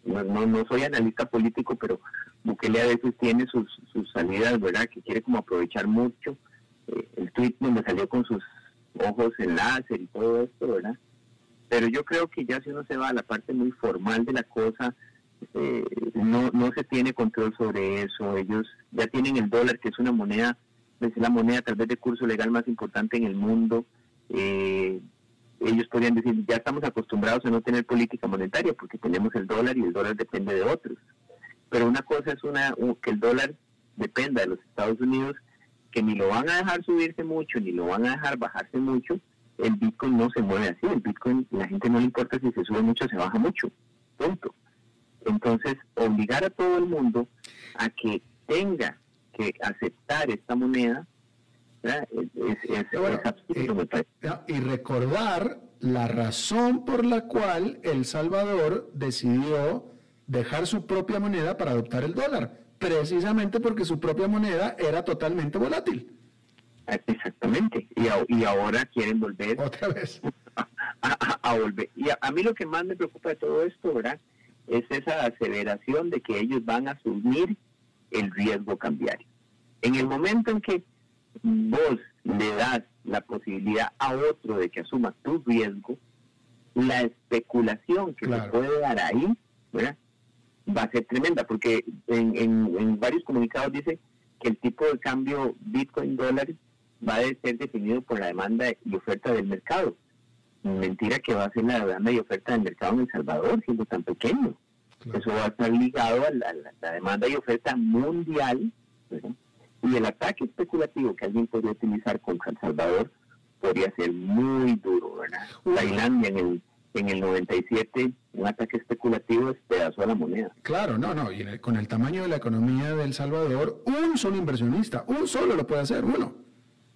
no, no, soy analista político, pero Bukele a veces tiene sus, sus salidas, ¿verdad? Que quiere como aprovechar mucho. Eh, el tweet donde salió con sus ojos en láser y todo esto, ¿verdad? Pero yo creo que ya si uno se va a la parte muy formal de la cosa, eh, no, no se tiene control sobre eso. Ellos ya tienen el dólar, que es una moneda, la moneda tal vez de curso legal más importante en el mundo. Eh, ellos podrían decir, ya estamos acostumbrados a no tener política monetaria porque tenemos el dólar y el dólar depende de otros. Pero una cosa es una que el dólar dependa de los Estados Unidos, que ni lo van a dejar subirse mucho, ni lo van a dejar bajarse mucho. El Bitcoin no se mueve así. El Bitcoin, la gente no le importa si se sube mucho o se baja mucho. Punto. Entonces, obligar a todo el mundo a que tenga que aceptar esta moneda y recordar la razón por la cual El Salvador decidió dejar su propia moneda para adoptar el dólar, precisamente porque su propia moneda era totalmente volátil. Exactamente, y, ahora quieren volver. Otra vez. A, volver. Y a, mí lo que más me preocupa de todo esto, ¿verdad? Es esa aceleración de que ellos van a asumir el riesgo cambiario. En el momento en que vos le das la posibilidad a otro de que asuma tu riesgo, la especulación que se puede dar ahí va a ser tremenda, porque en, en, varios comunicados dice que el tipo de cambio Bitcoin-dólar va a ser definido por la demanda y oferta del mercado. Mentira que va a ser la demanda y oferta del mercado en El Salvador, siendo tan pequeño. Eso va a estar ligado a la, demanda y oferta mundial. Y el ataque especulativo que alguien podría utilizar contra El Salvador podría ser muy duro, ¿verdad? Tailandia en el, en el 97, un ataque especulativo despedazó a la moneda. Claro, no, no, y con el tamaño de la economía de El Salvador, un solo inversionista, un solo lo puede hacer, uno.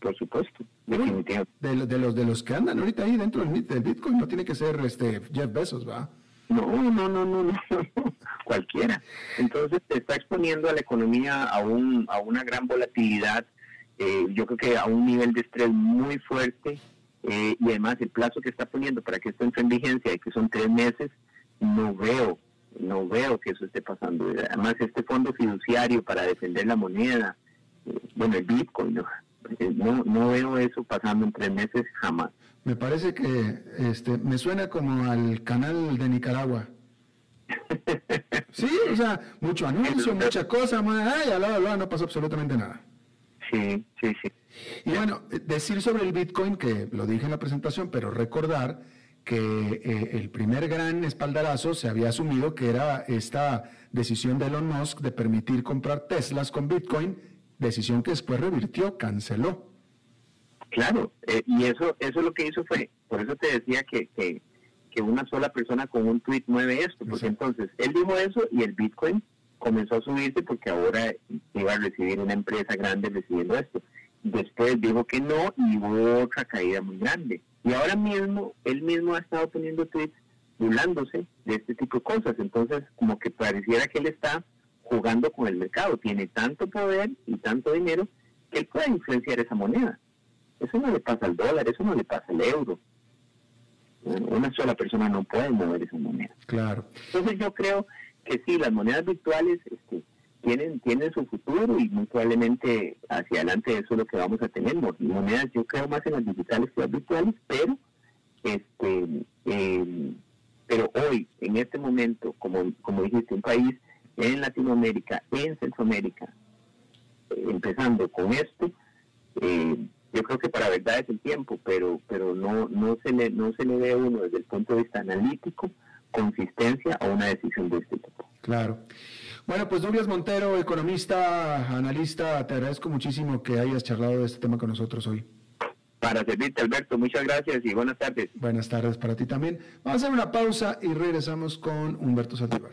Por supuesto, definitivamente. De, de, los, de los que andan ahorita ahí dentro del, Bitcoin, no tiene que ser este Jeff Bezos, ¿va? No, no, no, no, no, cualquiera. Entonces te está exponiendo a la economía a, un, a una gran volatilidad, eh, yo creo que a un nivel de estrés muy fuerte eh, y además el plazo que está poniendo para que esto entre en vigencia, que son tres meses, no veo, no veo que eso esté pasando. Además este fondo fiduciario para defender la moneda, eh, bueno, el Bitcoin, no, no, no veo eso pasando en tres meses jamás. Me parece que este, me suena como al canal de Nicaragua. Sí, o sea, mucho anuncio, mucha cosa, ay, al lado, no pasó absolutamente nada. Sí, sí, sí. Y bueno, decir sobre el Bitcoin, que lo dije en la presentación, pero recordar que eh, el primer gran espaldarazo se había asumido que era esta decisión de Elon Musk de permitir comprar Teslas con Bitcoin, decisión que después revirtió, canceló. Claro, eh, y eso eso lo que hizo fue, por eso te decía que, que, una sola persona con un tweet mueve esto, porque entonces él dijo eso y el Bitcoin comenzó a subirse porque ahora iba a recibir una empresa grande recibiendo esto. Después dijo que no y hubo otra caída muy grande. Y ahora mismo, él mismo ha estado poniendo tweets burlándose de este tipo de cosas. Entonces, como que pareciera que él está jugando con el mercado. Tiene tanto poder y tanto dinero que él puede influenciar esa moneda. Eso no le pasa al dólar, eso no le pasa al euro. Una sola persona no puede mover esa moneda. Claro. Entonces yo creo que sí, las monedas virtuales este, tienen, tienen su futuro y muy probablemente hacia adelante eso es lo que vamos a tener. Monedas yo creo más en las digitales que las virtuales, pero este em, pero hoy, en este momento, como, como dijiste, un país en Latinoamérica, en Centroamérica, eh, empezando con esto, eh, yo creo que para verdad es el tiempo, pero pero no no se le no se le ve a uno desde el punto de vista analítico consistencia a una decisión de este tipo. Claro. Bueno, pues Douglas Montero, economista, analista, te agradezco muchísimo que hayas charlado de este tema con nosotros hoy. Para servirte, Alberto, muchas gracias y buenas tardes. Buenas tardes para ti también. Vamos a hacer una pausa y regresamos con Humberto Saldívar.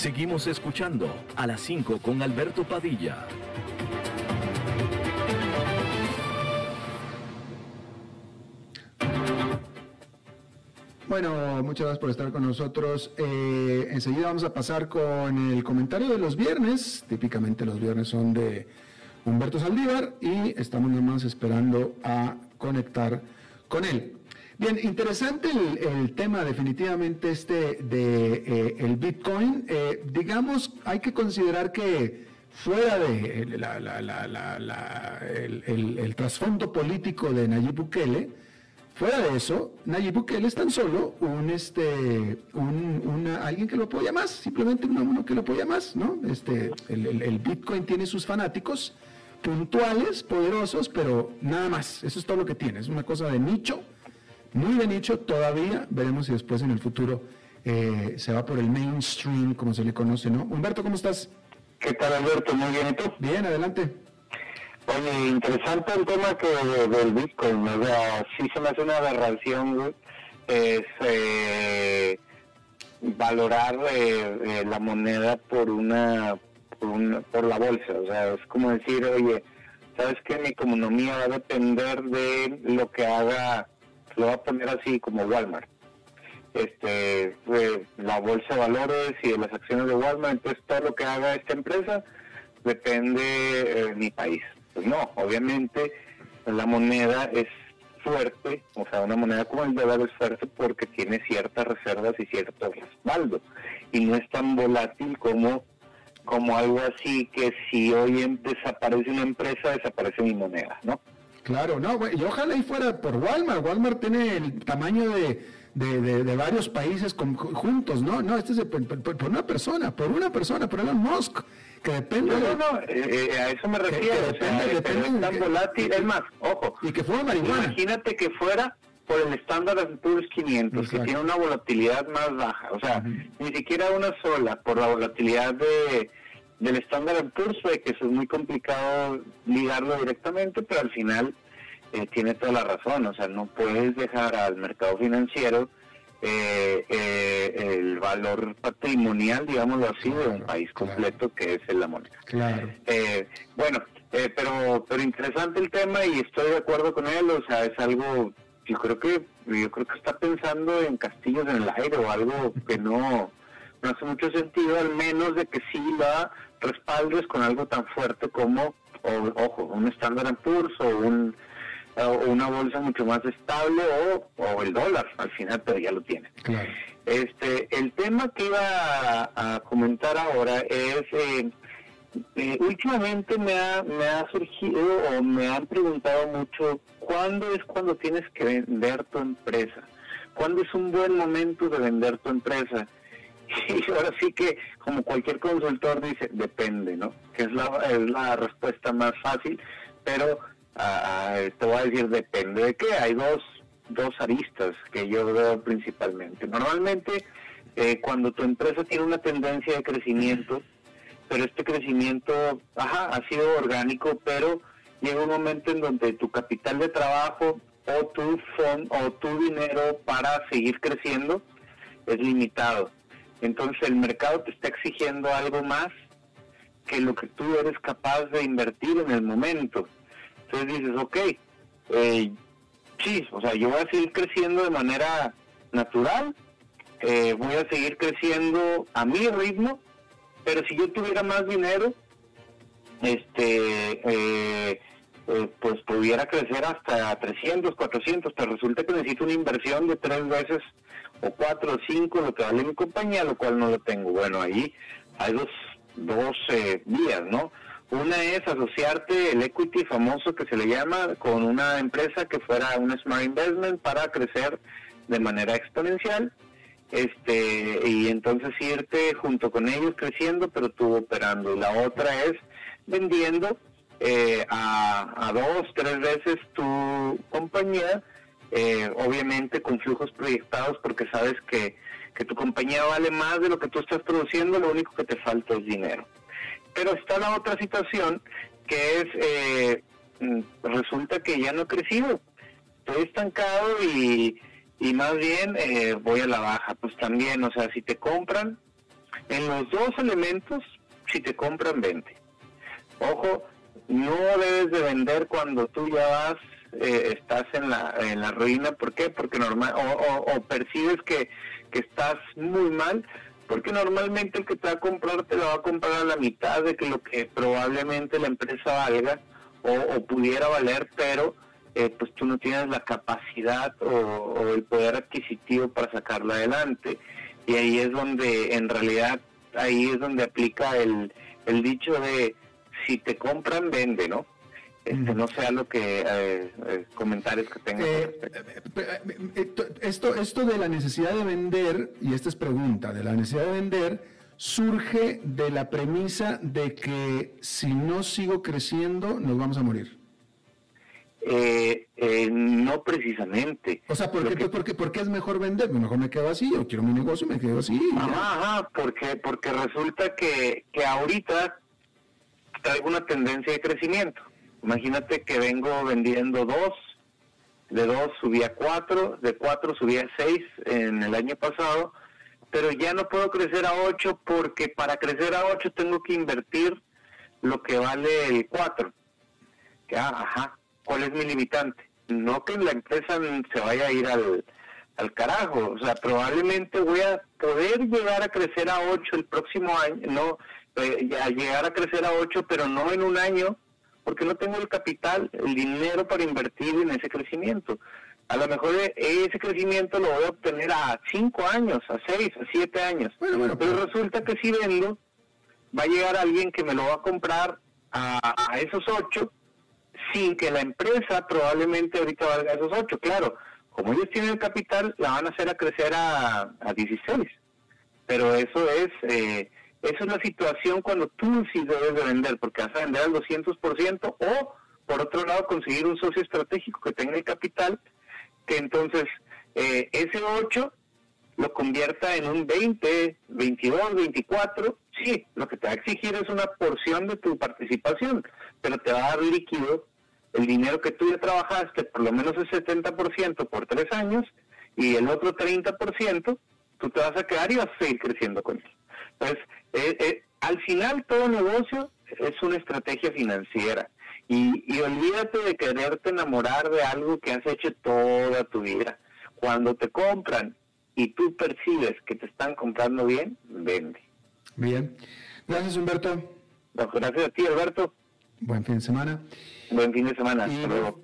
Seguimos escuchando a las 5 con Alberto Padilla. Bueno, muchas gracias por estar con nosotros. Eh, enseguida vamos a pasar con el comentario de los viernes. Típicamente los viernes son de Humberto Saldívar y estamos nada más esperando a conectar con él. Bien, interesante el, tema definitivamente este de eh, el Bitcoin. Eh, digamos, hay que considerar que fuera de el, trasfondo político de Nayib Bukele, fuera de eso, Nayib Bukele es tan solo un este un, alguien que lo apoya más, simplemente uno, que lo apoya más, ¿no? Este, el, Bitcoin tiene sus fanáticos puntuales, poderosos, pero nada más. Eso es todo lo que tiene. Es una cosa de nicho muy bien hecho todavía. Veremos si después en el futuro eh, se va por el mainstream, como se le conoce, ¿no? Humberto, ¿cómo estás? ¿Qué tal, Alberto? Muy bien, ¿y tú? Bien, adelante. Oye, interesante el tema que del Bitcoin, o sea, sí se me hace una aberración, es eh, valorar eh, la moneda por una, por una, por la bolsa, o sea, es como decir, oye, ¿sabes qué? Mi economía va a depender de lo que haga lo va a poner así como Walmart. Este, la bolsa de valores y de las acciones de Walmart, entonces todo lo que haga esta empresa depende eh, de mi país. Pues no, obviamente la moneda es fuerte, o sea, una moneda como el dólar es fuerte porque tiene ciertas reservas y cierto respaldo y no es tan volátil como como algo así que si hoy desaparece una empresa, desaparece mi moneda, ¿no? Claro, no, y ojalá y fuera por Walmart. Walmart tiene el tamaño de, de, varios países juntos, ¿no? No, este es por, una persona, por una persona, por Elon Musk, que depende no, no, no, eh, eh, a eso me refiero. depende, depende, es tan volátil, es más, ojo. Y que fuera marihuana. Imagínate que fuera por el estándar Poor's 500, que tiene una volatilidad más baja, o sea, ni siquiera una sola, por la volatilidad de del estándar Poor's, que eso es muy complicado ligarlo directamente, pero al final eh, tiene toda la razón, o sea, no puedes dejar al mercado financiero eh, eh, el valor patrimonial, digámoslo así, de un país completo que es la moneda. Claro. bueno, pero pero interesante el tema y estoy de acuerdo con él, o sea, es algo, yo creo que yo creo que está pensando en castillos en el aire o algo que no no hace mucho sentido, al menos de que sí la respaldes con algo tan fuerte como, ojo, un Standard Poor's o un o una bolsa mucho más estable o, el dólar al final pero ya lo tiene. Este el tema que iba a, comentar ahora es eh, eh, últimamente me ha, me ha surgido o me han preguntado mucho cuándo es cuando tienes que vender tu empresa cuándo es un buen momento de vender tu empresa y ahora sí que, como cualquier consultor dice, depende, ¿no? Que es la, es la respuesta más fácil, pero ah, ah, te voy a decir, depende de qué. Hay dos, dos aristas que yo veo principalmente. Normalmente, eh, cuando tu empresa tiene una tendencia de crecimiento, pero este crecimiento, ha sido orgánico, pero llega un momento en donde tu capital de trabajo o tu fondo o tu dinero para seguir creciendo es limitado. Entonces el mercado te está exigiendo algo más que lo que tú eres capaz de invertir en el momento. Entonces dices, ok, eh, sí, o sea, yo voy a seguir creciendo de manera natural, eh, voy a seguir creciendo a mi ritmo, pero si yo tuviera más dinero, este, eh, pues pudiera crecer hasta 300, 400, pero resulta que necesito una inversión de tres veces o cuatro o cinco lo que vale mi compañía, lo cual no lo tengo. Bueno, ahí hay dos, dos eh, vías, ¿no? Una es asociarte el equity famoso que se le llama con una empresa que fuera un smart investment para crecer de manera exponencial. este y entonces irte junto con ellos creciendo, pero tú operando. Y la otra es vendiendo eh, a, a, dos, tres veces tu compañía, eh, obviamente con flujos proyectados porque sabes que, que tu compañía vale más de lo que tú estás produciendo, lo único que te falta es dinero. Pero está la otra situación que es, eh, mm, resulta que ya no he crecido, estoy estancado y, y más bien eh, voy a la baja. Pues también, o sea, si te compran, en los dos elementos, si te compran, vende. Ojo, no debes de vender cuando tú ya vas, eh, estás en la, en la ruina. ¿Por qué? Porque normal, o, o, percibes que, que estás muy mal, porque normalmente el que te va a comprar te lo va a comprar a la mitad de que lo que probablemente la empresa valga o, pudiera valer, pero eh, pues tú no tienes la capacidad o, el poder adquisitivo para sacarla adelante. Y ahí es donde, en realidad, ahí es donde aplica el, el dicho de si te compran, vende, ¿no? Este, no sea lo que eh, eh, comentarios que tenga. Eh, esto, esto de la necesidad de vender, y esta es pregunta, de la necesidad de vender, surge de la premisa de que si no sigo creciendo, nos vamos a morir. no precisamente. O sea, ¿por qué, ¿por, qué, es mejor vender? Mejor me quedo así, yo quiero mi negocio, me quedo así. Ajá, porque, porque resulta que, que ahorita traigo una tendencia de crecimiento. Imagínate que vengo vendiendo dos, de dos subí a cuatro, de cuatro subí a seis en el año pasado, pero ya no puedo crecer a ocho porque para crecer a ocho tengo que invertir lo que vale el cuatro. Ah, ajá, ¿cuál es mi limitante? No que la empresa se vaya a ir al, al carajo, o sea, probablemente voy a poder llegar a crecer a ocho el próximo año, no, eh, a llegar a crecer a ocho, pero no en un año, porque no tengo el capital, el dinero para invertir en ese crecimiento. A lo mejor ese crecimiento lo voy a obtener a cinco años, a seis, a siete años. pero resulta que si vendo, va a llegar alguien que me lo va a comprar a, esos ocho, sin que la empresa probablemente ahorita valga esos ocho. Claro, como ellos tienen el capital, la van a hacer a crecer a, a 16. Pero eso es... Eh, esa es la situación cuando tú sí debes de vender, porque vas a vender al 200% o, por otro lado, conseguir un socio estratégico que tenga el capital, que entonces eh, ese 8 lo convierta en un 20, 22, 24. Sí, lo que te va a exigir es una porción de tu participación, pero te va a dar líquido el dinero que tú ya trabajaste, por lo menos el 70% por tres años, y el otro 30%, tú te vas a quedar y vas a seguir creciendo con él. Entonces, eh, eh, al final todo negocio es una estrategia financiera. Y, y, olvídate de quererte enamorar de algo que has hecho toda tu vida. Cuando te compran y tú percibes que te están comprando bien, vende. Bien. Gracias, Humberto. Gracias a ti, Alberto. Buen fin de semana. Buen fin de semana.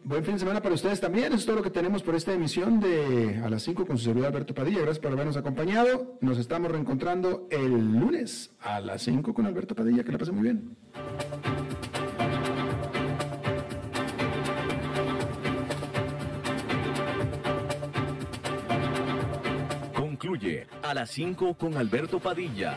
Buen fin de semana para ustedes también. Eso es todo lo que tenemos por esta emisión de A las 5 con su servidor Alberto Padilla. Gracias por habernos acompañado. Nos estamos reencontrando el lunes a las 5 con Alberto Padilla. Que la pase muy bien. Concluye A las 5 con Alberto Padilla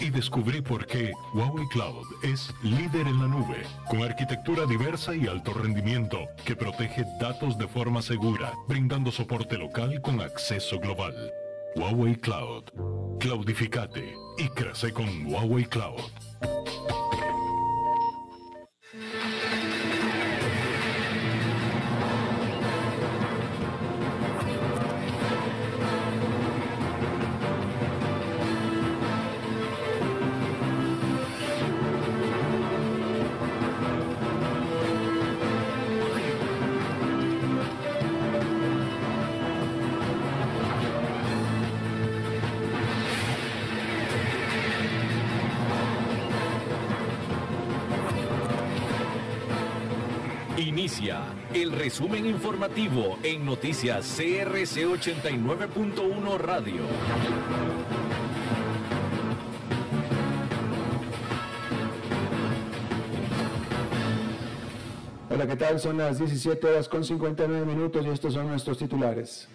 y descubrí por qué Huawei Cloud es líder en la nube, con arquitectura diversa y alto rendimiento que protege datos de forma segura, brindando soporte local con acceso global. Huawei Cloud. Cloudificate y crece con Huawei Cloud. El resumen informativo en noticias CRC 89.1 Radio. Hola, ¿qué tal? Son las 17 horas con 59 minutos y estos son nuestros titulares.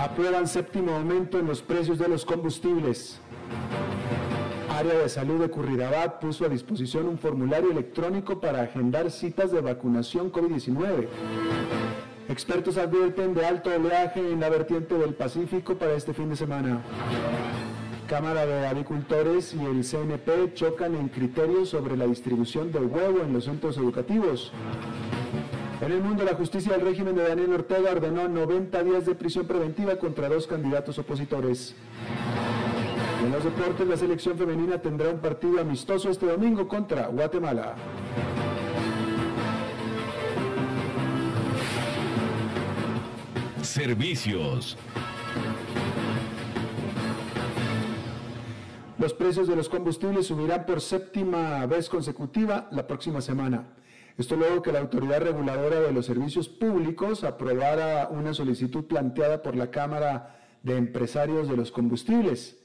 Aprueban séptimo aumento en los precios de los combustibles. Área de Salud de Curridabat puso a disposición un formulario electrónico para agendar citas de vacunación COVID-19. Expertos advierten de alto oleaje en la vertiente del Pacífico para este fin de semana. Cámara de Agricultores y el CNP chocan en criterios sobre la distribución del huevo en los centros educativos. En el mundo, la justicia del régimen de Daniel Ortega ordenó 90 días de prisión preventiva contra dos candidatos opositores. En los deportes, la selección femenina tendrá un partido amistoso este domingo contra Guatemala. Servicios. Los precios de los combustibles subirán por séptima vez consecutiva la próxima semana. Esto luego que la Autoridad Reguladora de los Servicios Públicos aprobara una solicitud planteada por la Cámara de Empresarios de los Combustibles.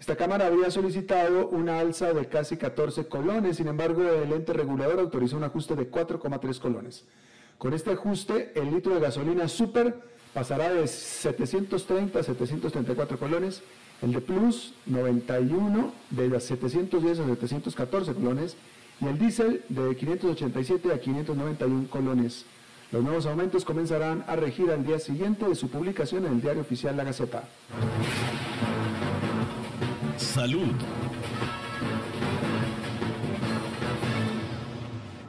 Esta Cámara había solicitado una alza de casi 14 colones, sin embargo el ente regulador autorizó un ajuste de 4,3 colones. Con este ajuste, el litro de gasolina super pasará de 730 a 734 colones el de Plus 91 de 710 a 714 colones y el diésel de 587 a 591 colones. Los nuevos aumentos comenzarán a regir al día siguiente de su publicación en el diario oficial La Gaceta. Salud.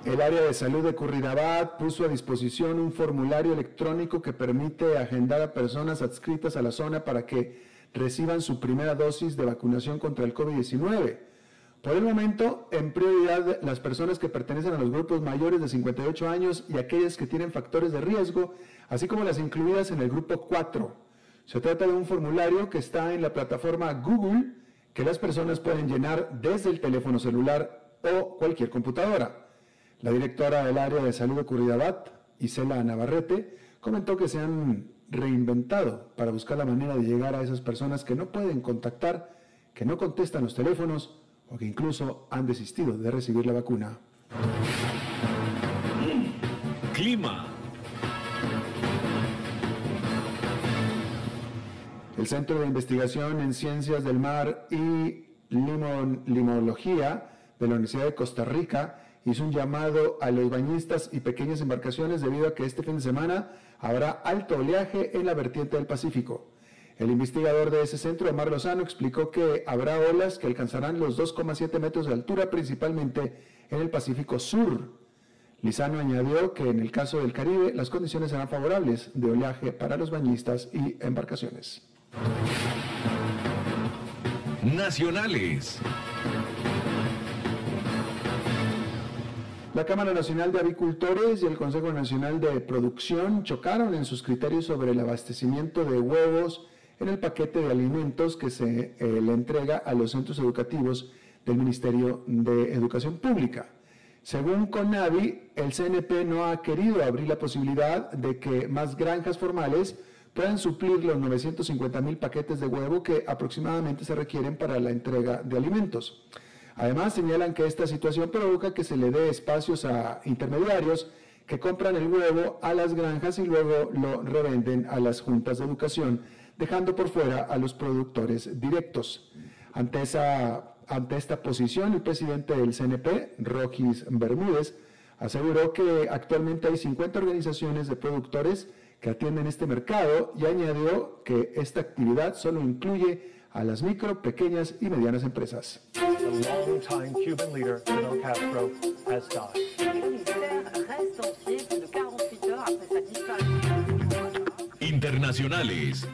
El área de salud de Curridabat puso a disposición un formulario electrónico que permite agendar a personas adscritas a la zona para que reciban su primera dosis de vacunación contra el COVID-19. Por el momento, en prioridad las personas que pertenecen a los grupos mayores de 58 años y aquellas que tienen factores de riesgo, así como las incluidas en el grupo 4. Se trata de un formulario que está en la plataforma Google que las personas pueden llenar desde el teléfono celular o cualquier computadora. La directora del área de salud de Curridabat, Isela Navarrete, comentó que se han reinventado para buscar la manera de llegar a esas personas que no pueden contactar, que no contestan los teléfonos o que incluso han desistido de recibir la vacuna. Clima. El Centro de Investigación en Ciencias del Mar y Limología de la Universidad de Costa Rica hizo un llamado a los bañistas y pequeñas embarcaciones debido a que este fin de semana habrá alto oleaje en la vertiente del Pacífico. El investigador de ese centro, Omar Lozano, explicó que habrá olas que alcanzarán los 2,7 metros de altura, principalmente en el Pacífico Sur. Lizano añadió que en el caso del Caribe las condiciones serán favorables de oleaje para los bañistas y embarcaciones. Nacionales. La Cámara Nacional de Avicultores y el Consejo Nacional de Producción chocaron en sus criterios sobre el abastecimiento de huevos en el paquete de alimentos que se eh, le entrega a los centros educativos del Ministerio de Educación Pública. Según CONAVI, el CNP no ha querido abrir la posibilidad de que más granjas formales puedan suplir los 950 mil paquetes de huevo que aproximadamente se requieren para la entrega de alimentos. Además, señalan que esta situación provoca que se le dé espacios a intermediarios que compran el huevo a las granjas y luego lo revenden a las juntas de educación, dejando por fuera a los productores directos. Ante, esta posición, el presidente del CNP, Rogis Bermúdez, aseguró que actualmente hay 50 organizaciones de productores que atienden este mercado y añadió que esta actividad solo incluye a las micro, pequeñas y medianas empresas. Internacionales.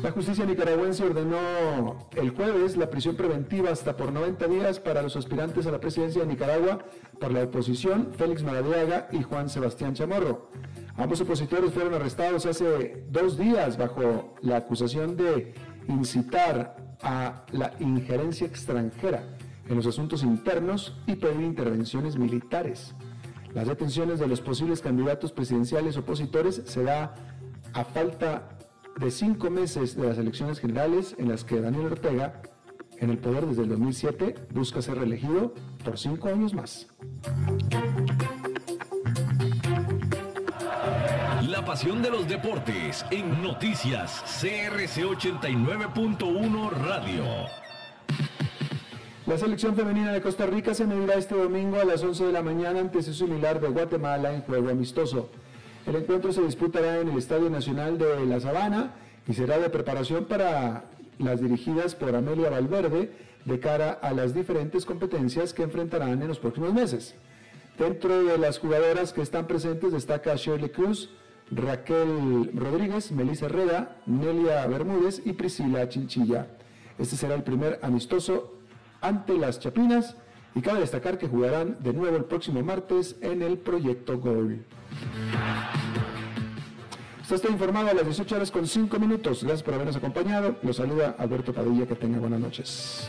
La justicia nicaragüense ordenó el jueves la prisión preventiva hasta por 90 días para los aspirantes a la presidencia de Nicaragua por la oposición, Félix Maradiaga y Juan Sebastián Chamorro. Ambos opositores fueron arrestados hace dos días bajo la acusación de incitar a la injerencia extranjera en los asuntos internos y pedir intervenciones militares. Las detenciones de los posibles candidatos presidenciales opositores se da a falta de cinco meses de las elecciones generales en las que Daniel Ortega, en el poder desde el 2007, busca ser reelegido por cinco años más. Pasión de los deportes en noticias CRC 89.1 Radio. La selección femenina de Costa Rica se medirá este domingo a las 11 de la mañana ante su similar de Guatemala en juego amistoso. El encuentro se disputará en el Estadio Nacional de La Sabana y será de preparación para las dirigidas por Amelia Valverde de cara a las diferentes competencias que enfrentarán en los próximos meses. Dentro de las jugadoras que están presentes destaca Shirley Cruz, Raquel Rodríguez, Melissa Herrera, Nelia Bermúdez y Priscila Chinchilla. Este será el primer amistoso ante las Chapinas y cabe destacar que jugarán de nuevo el próximo martes en el Proyecto Gol. Usted está informado a las 18 horas con 5 minutos. Gracias por habernos acompañado. Los saluda Alberto Padilla. Que tenga buenas noches.